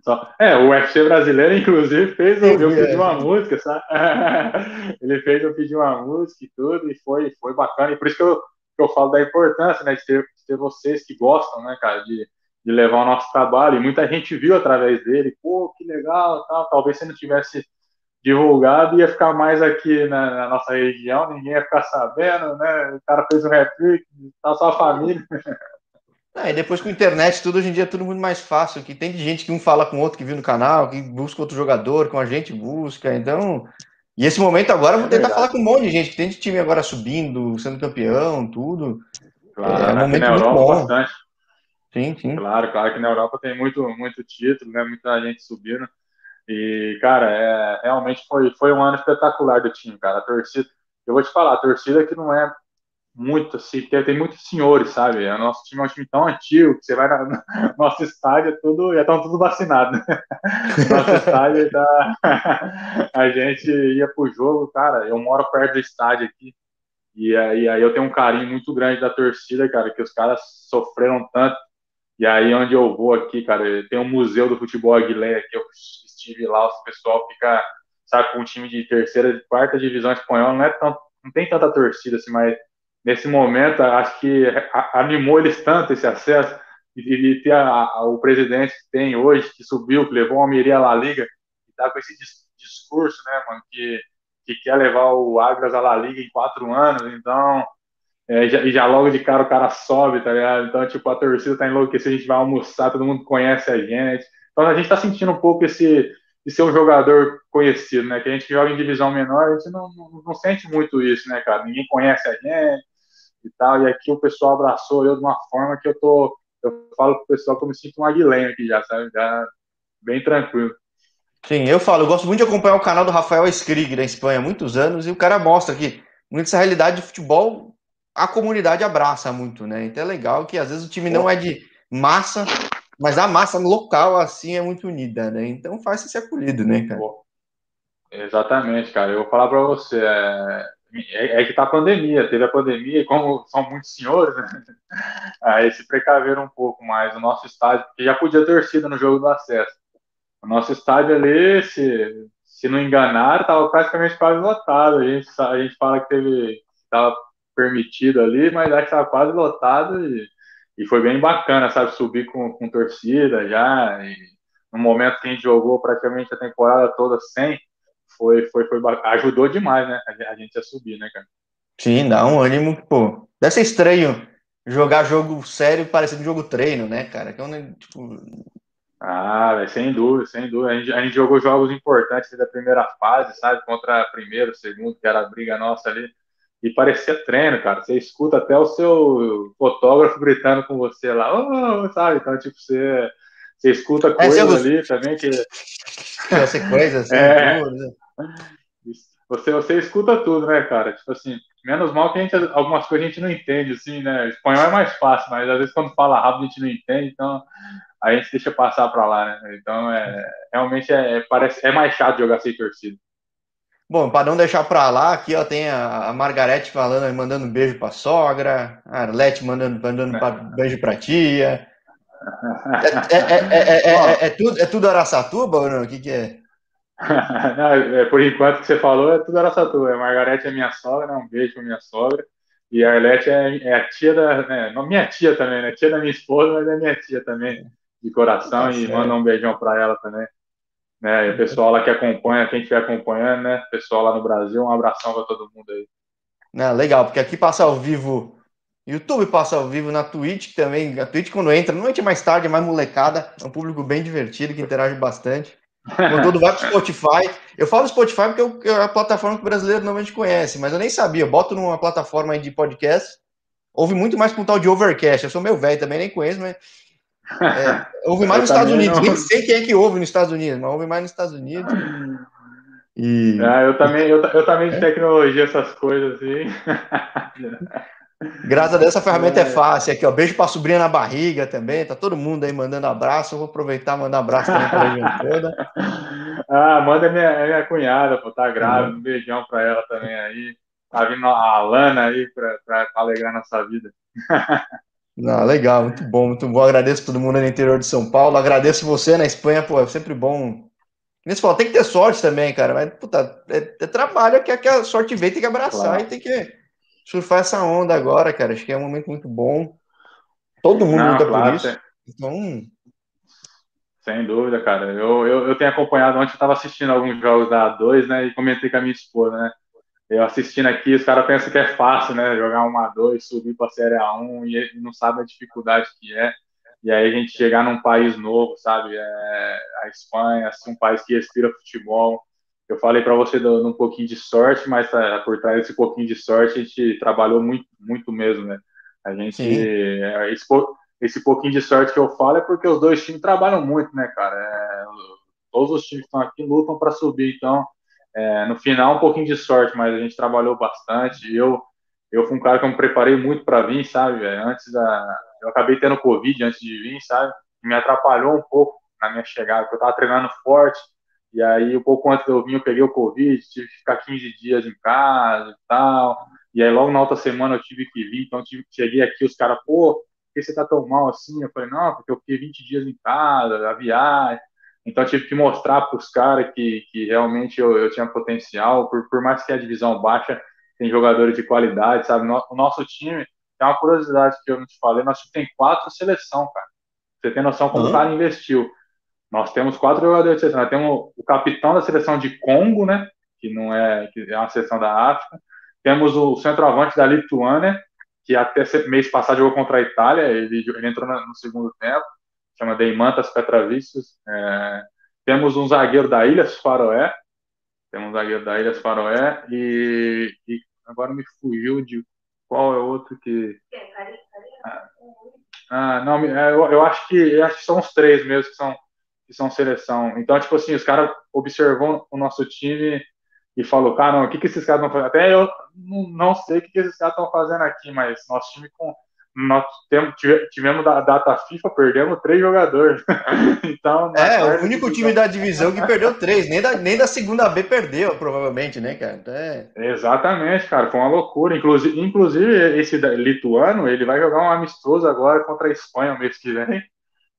Só, é, o UFC brasileiro, inclusive, fez eu, eu pedi uma música, sabe? [laughs] Ele fez eu pedir uma música e tudo, e foi, foi bacana. E por isso que eu, que eu falo da importância, né, de ter, de ter vocês que gostam, né, cara, de, de levar o nosso trabalho. E muita gente viu através dele, pô, que legal, tal. Talvez se não tivesse divulgado, ia ficar mais aqui na, na, nossa região, ninguém ia ficar sabendo, né? O cara fez um réplica, tá só a família. É, e depois com a internet, tudo hoje em dia é tudo muito mais fácil, que tem gente que um fala com outro que viu no canal, que busca outro jogador, com a gente busca, então... E esse momento agora eu vou é tentar falar com um monte de gente, que tem de time agora subindo, sendo campeão, tudo. Claro, é um momento na Europa bom. bastante. Sim, sim. Claro, claro que na Europa tem muito, muito título, né? Muita gente subindo. E, cara, é, realmente foi, foi um ano espetacular do time, cara. A torcida, eu vou te falar, a torcida que não é muito assim, tem, tem muitos senhores, sabe? O nosso time é um time tão antigo que você vai na, [laughs] nosso estádio, é tudo, já estão tudo vacinados. [laughs] nosso estádio tá, [laughs] a gente ia pro jogo, cara. Eu moro perto do estádio aqui. E aí, aí eu tenho um carinho muito grande da torcida, cara, que os caras sofreram tanto. E aí, onde eu vou aqui, cara, tem um museu do futebol Aguilé, que eu estive lá, o pessoal fica, sabe, com um time de terceira, quarta divisão espanhola, não é não tem tanta torcida assim, mas nesse momento acho que animou eles tanto esse acesso e, ter a, a, o presidente que tem hoje, que subiu, que levou a Almeria à Liga, e tá com esse discurso, né, mano, que, que quer levar o Agras à La Liga em quatro anos, então é, já, e já logo de cara o cara sobe, tá ligado? Então, tipo, a torcida tá enlouquecida, a gente vai almoçar, todo mundo conhece a gente. Então a gente está sentindo um pouco esse de ser um jogador conhecido, né? Que a gente joga em divisão menor, a gente não, não, não, sente muito isso, né, cara? Ninguém conhece a gente e tal. E aqui o pessoal abraçou eu de uma forma que eu tô. Eu falo pro pessoal que eu me sinto um aguilém aqui já, sabe? Já bem tranquilo. Sim, eu falo, eu gosto muito de acompanhar o canal do Rafael Skrig da Espanha há muitos anos, e o cara mostra que muita essa realidade de futebol a comunidade abraça muito, né? Então é legal que às vezes o time não é de massa, mas a massa local, assim, é muito unida, né? Então faz se acolhido, né, cara? Exatamente, cara. Eu vou falar para você, é... É, é, que tá a pandemia, teve a pandemia, e como são muitos senhores, né? [laughs] Aí se precaveram um pouco mais. O nosso estádio, que já podia ter sido no jogo do acesso. O nosso estádio ali, se, se não enganar, estava praticamente quase lotado. A gente, a gente fala que teve, estava permitido ali, mas acho que estava quase lotado e e foi bem bacana, sabe, subir com, com torcida já, e no momento que a gente jogou praticamente a temporada toda sem, foi, foi, foi ajudou demais, né, a gente a subir, né, cara. Sim, dá um ânimo, pô, deve ser estranho jogar jogo sério parecendo jogo treino, né, cara, que é um, tipo... Ah, sem dúvida, sem dúvida. A gente, a gente jogou jogos importantes da primeira fase, sabe? Contra primeiro, segundo, que era a briga nossa ali e parecia treino, cara. Você escuta até o seu fotógrafo gritando com você lá, oh, sabe? Então, tipo, você, você escuta coisas é, ali também que. Essa coisa, assim, é... Você, você escuta tudo, né, cara? Tipo assim, menos mal que a gente, algumas coisas a gente não entende, assim, né? espanhol é mais fácil, mas às vezes quando fala rápido a gente não entende, então a gente deixa passar para lá, né? Então, é, realmente é, parece, é mais chato jogar sem torcida. Bom, para não deixar para lá, aqui ó, tem a, a Margarete falando, mandando um beijo para sogra, a Arlete mandando, mandando pra, beijo para tia. É, é, é, é, tudo, é tudo Araçatuba ou não? O que, que é? [laughs] não, por enquanto que você falou, é tudo Araçatuba. A Margarete é minha sogra, né? um beijo para minha sogra. E a Arlete é, a tia da. Né? Não, minha tia também, né? Tia da minha esposa, mas é minha tia também, de coração. Tá e manda um beijão para ela também. Né? E o pessoal lá que acompanha, quem estiver acompanhando, né? Pessoal lá no Brasil, um abração para todo mundo aí. Não, legal, porque aqui passa ao vivo, YouTube passa ao vivo na Twitch também. A Twitch, quando entra, normalmente é mais tarde, é mais molecada, é um público bem divertido que interage bastante. Quando vai Spotify, eu falo Spotify porque é a plataforma que o brasileiro normalmente conhece, mas eu nem sabia. Eu boto numa plataforma de podcast, ouve muito mais com um tal de Overcast. Eu sou meio velho também, nem conheço, mas é, [laughs] ouve mais nos Estados Unidos. Não. Nem sei quem é que ouve nos Estados Unidos, mas ouve mais nos Estados Unidos. E... Ah, eu também, eu, eu também de é? tecnologia, essas coisas assim. [laughs] Graças a Deus, essa ferramenta é, é fácil. Aqui, ó, beijo pra sobrinha na barriga também. Tá todo mundo aí mandando abraço. Eu vou aproveitar e mandar abraço também pra [laughs] toda. Ah, manda minha, minha cunhada, pô, tá grávida. Uhum. Um beijão pra ela também aí. Tá vindo a Alana aí pra, pra alegrar nossa vida. Não, legal, muito bom, muito bom. Agradeço todo mundo no interior de São Paulo. Agradeço você na Espanha, pô, é sempre bom. Nesse falou, tem que ter sorte também, cara. Mas, puta, é, é trabalho que, que a sorte vem, tem que abraçar claro. e tem que surfar essa onda agora, cara. Acho que é um momento muito bom. Todo mundo Não, luta claro, por isso. Então. Sem dúvida, cara. Eu, eu, eu tenho acompanhado, ontem eu estava assistindo alguns jogos da A2, né? E comentei com a minha esposa, né? Eu assistindo aqui, os caras pensam que é fácil, né? Jogar uma A2, subir para a Série A1 e não sabem a dificuldade que é. E aí a gente chegar num país novo, sabe? É, a Espanha, assim, um país que respira futebol, eu falei para você de um pouquinho de sorte, mas tá, por trás desse pouquinho de sorte a gente trabalhou muito, muito mesmo, né? A gente é, esse, esse, pouquinho de sorte que eu falo é porque os dois times trabalham muito, né, cara? É, todos os times que estão aqui lutam para subir, então é, no final um pouquinho de sorte, mas a gente trabalhou bastante. Eu eu fui um cara que eu me preparei muito para vir, sabe? Antes da eu acabei tendo covid antes de vir, sabe? Me atrapalhou um pouco na minha chegada, porque eu estava treinando forte e aí, um pouco antes de eu vir, eu peguei o Covid, tive que ficar 15 dias em casa e tal. E aí, logo na outra semana, eu tive que vir. Então, tive, cheguei aqui, os caras, pô, por que você tá tão mal assim? Eu falei, não, porque eu fiquei 20 dias em casa, a viagem. Então, eu tive que mostrar para os caras que, que realmente eu, eu tinha potencial. Por, por mais que a divisão baixa, tem jogadores de qualidade, sabe? O nosso time, tem uma curiosidade que eu não te falei, nosso time tem quatro seleção, cara. Você tem noção como uhum. o cara investiu. Nós temos quatro jogadores de seleção. Nós temos o capitão da seleção de Congo, né? Que não é, que é uma seleção da África. Temos o centroavante da Lituânia, que até mês passado jogou contra a Itália. Ele, ele entrou no segundo tempo. Chama Deimantas Petravicius. É, temos um zagueiro da Ilhas Faroé. Temos um zagueiro da Ilhas Faroé. E, e agora me fugiu de qual é o outro que. Ah, ah não, é, eu, eu, acho que eu acho que são os três mesmo que são que são seleção. Então, tipo assim, os caras observou o nosso time e falou, cara, o que, que esses caras estão fazendo? Até eu não sei o que, que esses caras estão fazendo aqui, mas nosso time com. Nós tivemos a data FIFA, perdemos três jogadores. [laughs] então. É, o único time da divisão que perdeu três, nem da, nem da segunda B perdeu, provavelmente, né, cara? Então é... Exatamente, cara, foi uma loucura. Inclusive, inclusive, esse lituano, ele vai jogar um amistoso agora contra a Espanha o mês que vem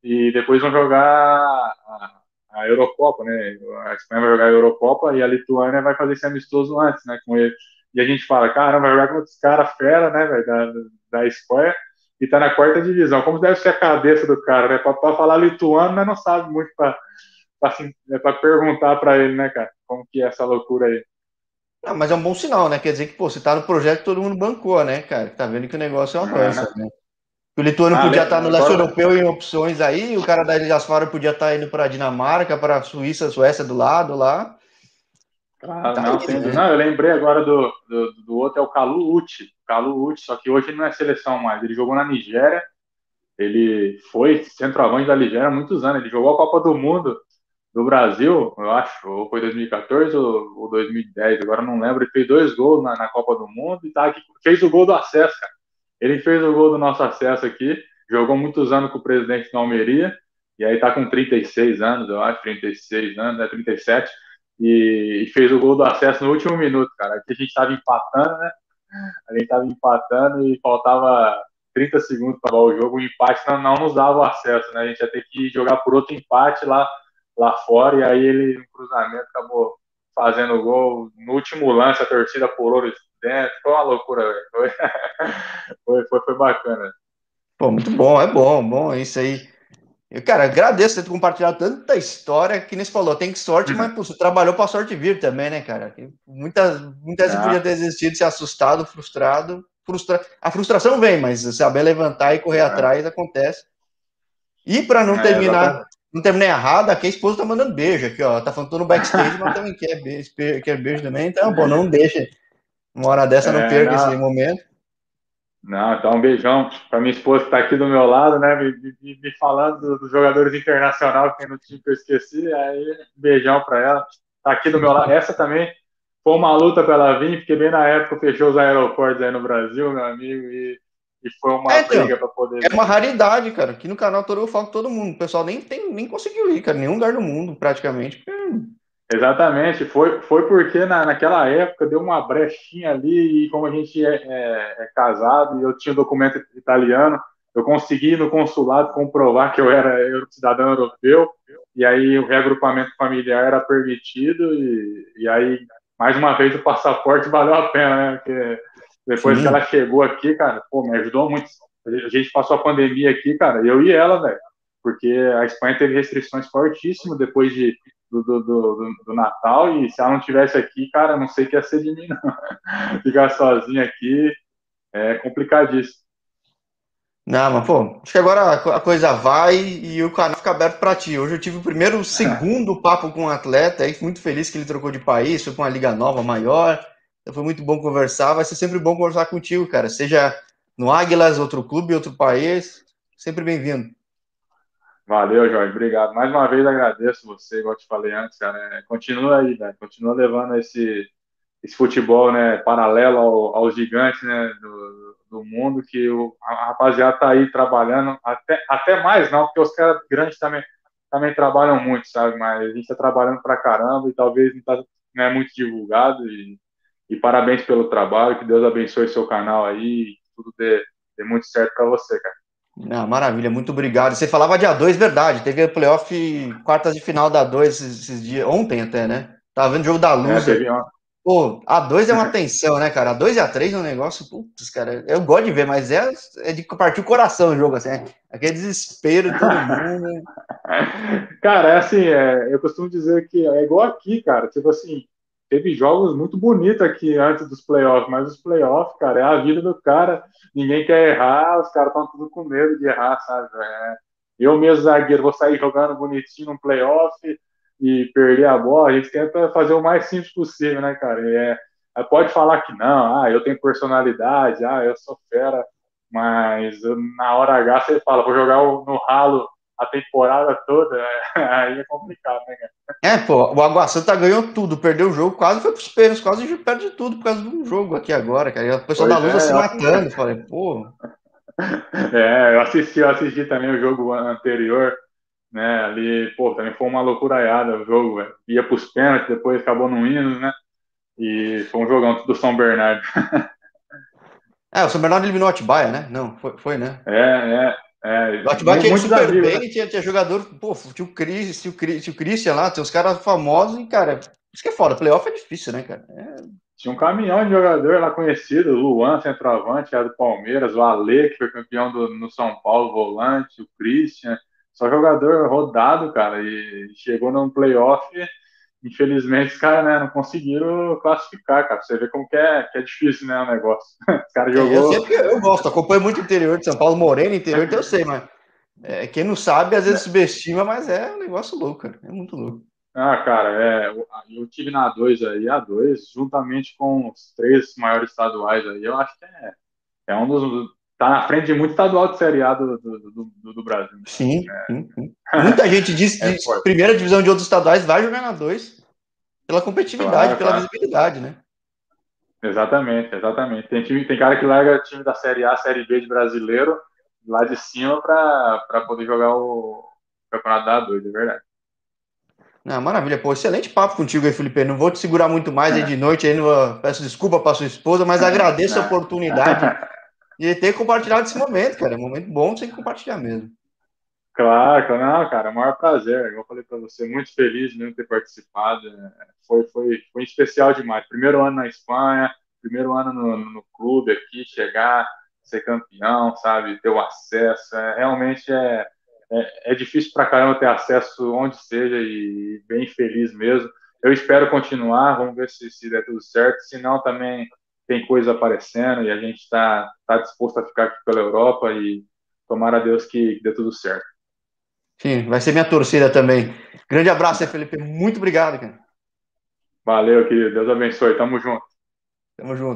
e depois vão jogar a, a, Eurocopa, né? A Espanha vai jogar a Eurocopa e a Lituânia vai fazer esse amistoso antes, né? Com ele. E a gente fala, cara, vai jogar com os caras fera, né, velho, da, da Espanha e tá na quarta divisão. Como deve ser a cabeça do cara, né? Pra, pra falar lituano, mas não sabe muito assim, é perguntar pra ele, né, cara, como que é essa loucura aí. Não, mas é um bom sinal, né? Quer dizer que, pô, você tá no projeto todo mundo bancou, né, cara? Tá vendo que o negócio é uma coisa, é, né? O lituano ah, podia estar no leste europeu em opções aí, o cara da Ilha de Asfaro podia estar indo para Dinamarca, para Suíça, Suécia do lado lá. Ah, tá não, aí, né? não, eu lembrei agora do, do, do, outro, é o Kalu Uti. Kalu Uti, só que hoje ele não é seleção mais. Ele jogou na Nigéria, ele foi centroavante da Nigéria há muitos anos. Ele jogou a Copa do Mundo do Brasil, eu acho, ou foi 2014 ou, ou 2010, agora não lembro. Ele fez dois gols na, na Copa do Mundo e tá aqui, fez o gol do acesso, cara. Ele fez o gol do nosso acesso aqui, jogou muitos anos com o presidente da Almeria, e aí tá com 36 anos, eu acho, 36 anos, né, 37, e, fez o gol do acesso no último minuto, cara. Aqui a gente tava empatando, né? A gente tava empatando e faltava 30 segundos para o jogo, o empate não, não nos dava o acesso, né? A gente ia ter que jogar por outro empate lá, lá fora, e aí ele, no cruzamento, acabou fazendo o gol. No último lance, a torcida pulou dentro. Foi uma loucura, velho. [laughs] Foi, foi, foi, bacana. Pô, muito bom, é bom, bom, é isso aí. Eu, cara, agradeço ter compartilhado tanta história que nem se falou. Tem que sorte, uhum. mas pô, você trabalhou para sorte vir também, né, cara? Muitas, muitas vezes ah. podia ter existido, se assustado, frustrado. Frustra... A frustração vem, mas saber levantar e correr é. atrás acontece. E para não é, terminar, não terminar errado, aqui a esposa tá mandando beijo aqui, ó. Tá falando no backstage, mas também quer beijo, quer beijo também. Então, pô, não deixa. Uma hora dessa não é, perca não. esse momento. Não, então um beijão para minha esposa que está aqui do meu lado, né? Me, me, me falando dos jogadores internacionais que tem no time que eu esqueci. Aí, um beijão para ela. Está aqui do meu lado. Essa também foi uma luta para ela vir, porque bem na época fechou os aeroportos aí no Brasil, meu amigo, e, e foi uma é, então, briga para poder. É vir. uma raridade, cara. Aqui no canal Toro eu falo com todo mundo. O pessoal nem, tem, nem conseguiu ir, cara. Nenhum lugar do mundo, praticamente. Exatamente, foi, foi porque na, naquela época deu uma brechinha ali e como a gente é, é, é casado e eu tinha documento italiano, eu consegui no consulado comprovar que eu era cidadão europeu e aí o reagrupamento familiar era permitido e, e aí mais uma vez o passaporte valeu a pena, né? Porque depois Sim. que ela chegou aqui, cara, pô, me ajudou muito. A gente passou a pandemia aqui, cara, eu e ela, velho, porque a Espanha teve restrições fortíssimas depois de do, do, do, do, Natal e se ela não tivesse aqui, cara, não sei o que ia ser de mim, não. [laughs] Ficar sozinha aqui é complicadíssimo. Não, mas pô, acho que agora a coisa vai e o canal fica aberto para ti. Hoje eu tive o primeiro, segundo papo com um atleta, aí muito feliz que ele trocou de país, foi para uma liga nova maior. Então foi muito bom conversar. Vai ser sempre bom conversar contigo, cara. Seja no Águilas, outro clube, outro país, sempre bem-vindo. Valeu, Jorge. Obrigado. Mais uma vez agradeço você, igual eu te falei antes, cara. É, continua aí, né? Continua levando esse, esse futebol, né, paralelo ao, aos gigantes, né, do, do mundo, que o, a rapaziada tá aí trabalhando, até, até mais não, porque os caras grandes também, também trabalham muito, sabe? Mas a gente tá trabalhando pra caramba e talvez não, tá, não é muito divulgado e, e parabéns pelo trabalho, que Deus abençoe seu canal aí e tudo dê, dê muito certo para você, cara. Ah, maravilha, muito obrigado. Você falava de A2, verdade. Teve o playoff quartas de final da A2 esses, esses, dias, ontem até, né? Tava vendo o jogo da Luz. É, Pô, A2 é uma tensão, né, cara? A2 e A3 é um negócio, putz, cara, eu gosto de ver, mas é, é de partir o coração o jogo, assim, é aquele desespero de todo mundo. [laughs] cara, é assim, é, eu costumo dizer que é igual aqui, cara, tipo assim, teve jogos muito bonitos aqui antes dos playoffs, mas os playoffs, cara, é a vida do cara. Ninguém quer errar, os caras estão tudo com medo de errar, sabe? É, eu mesmo, zagueiro, vou sair jogando bonitinho no playoff e perder a bola. A gente tenta fazer o mais simples possível, né, cara? É, pode falar que não, ah, eu tenho personalidade, ah, eu sou fera, mas na hora H você fala, vou jogar no ralo a temporada toda, [laughs] aí é complicado, né, cara? É, pô, o Água Santa ganhou tudo, perdeu o jogo, quase foi pros pênaltis, quase perde tudo por causa de um jogo aqui agora, cara. E a pessoa pois da Lusa é, se matando, falei, pô. [laughs] É, eu assisti, eu assisti também o jogo anterior, né? Ali, pô, também foi uma loucuraiada o jogo, velho. Ia pros pênaltis, depois acabou no hino, né? E foi um jogão do São Bernardo. [laughs] É, o São Bernardo eliminou o Atibaia, né? Não, foi, foi né? É, é. É, o Atibaia tinha super bem, né? tinha, tinha jogador, pô, tinha o, Chris, tinha, o Chris, tinha o Christian lá, tinha os caras famosos e, cara, isso que é foda, playoff é difícil, né, cara? É... Tinha um caminhão de jogador lá conhecido, o Luan, centroavante, era do Palmeiras, o Ale, que foi campeão do, no São Paulo, volante, o Christian, só jogador rodado, cara, e chegou num playoff infelizmente os caras né, não conseguiram classificar, cara. Você vê como que é, que é difícil, né, o negócio. [laughs] Os caras jogou... Eu, eu gosto, acompanho muito o interior de São Paulo, Moreno, interior, então eu sei, mas é, quem não sabe, às vezes subestima, mas é um negócio louco, cara. É muito louco. Ah, cara, é, eu tive na A2 aí, A2, juntamente com os três maiores estaduais aí, eu acho que é, é um dos, tá na frente de muito estadual de Série A do, do, do, do Brasil. Sim, é. sim, sim, [laughs] Muita gente diz que é primeira divisão de outros estaduais vai jogar na 2 pela competitividade, claro, pela claro. visibilidade, né? Exatamente, exatamente. Tem, time, tem cara que larga time da Série A, Série B de brasileiro lá de cima para poder jogar o campeonato da A2, é verdade. Não, maravilha, pô, excelente papo contigo aí, Felipe. Não vou te segurar muito mais é. aí de noite, aí vou... peço desculpa para sua esposa, mas [laughs] agradeço a oportunidade [laughs] de ter compartilhado esse momento, cara. É um momento bom, tem que compartilhar mesmo. Claro, não, cara, é o maior prazer. Igual eu falei para você, muito feliz de ter participado. Foi, foi, foi especial demais. Primeiro ano na Espanha, primeiro ano no, no clube aqui, chegar, ser campeão, sabe, ter o acesso. É, realmente é, é, é difícil para caramba ter acesso onde seja e bem feliz mesmo. Eu espero continuar, vamos ver se, se der tudo certo. Se não, também tem coisa aparecendo e a gente está tá disposto a ficar aqui pela Europa e tomara a Deus que dê tudo certo. Sim, vai ser minha torcida também. Grande abraço, Felipe. Muito obrigado, cara. Valeu, querido. Deus abençoe. Tamo junto. Tamo junto.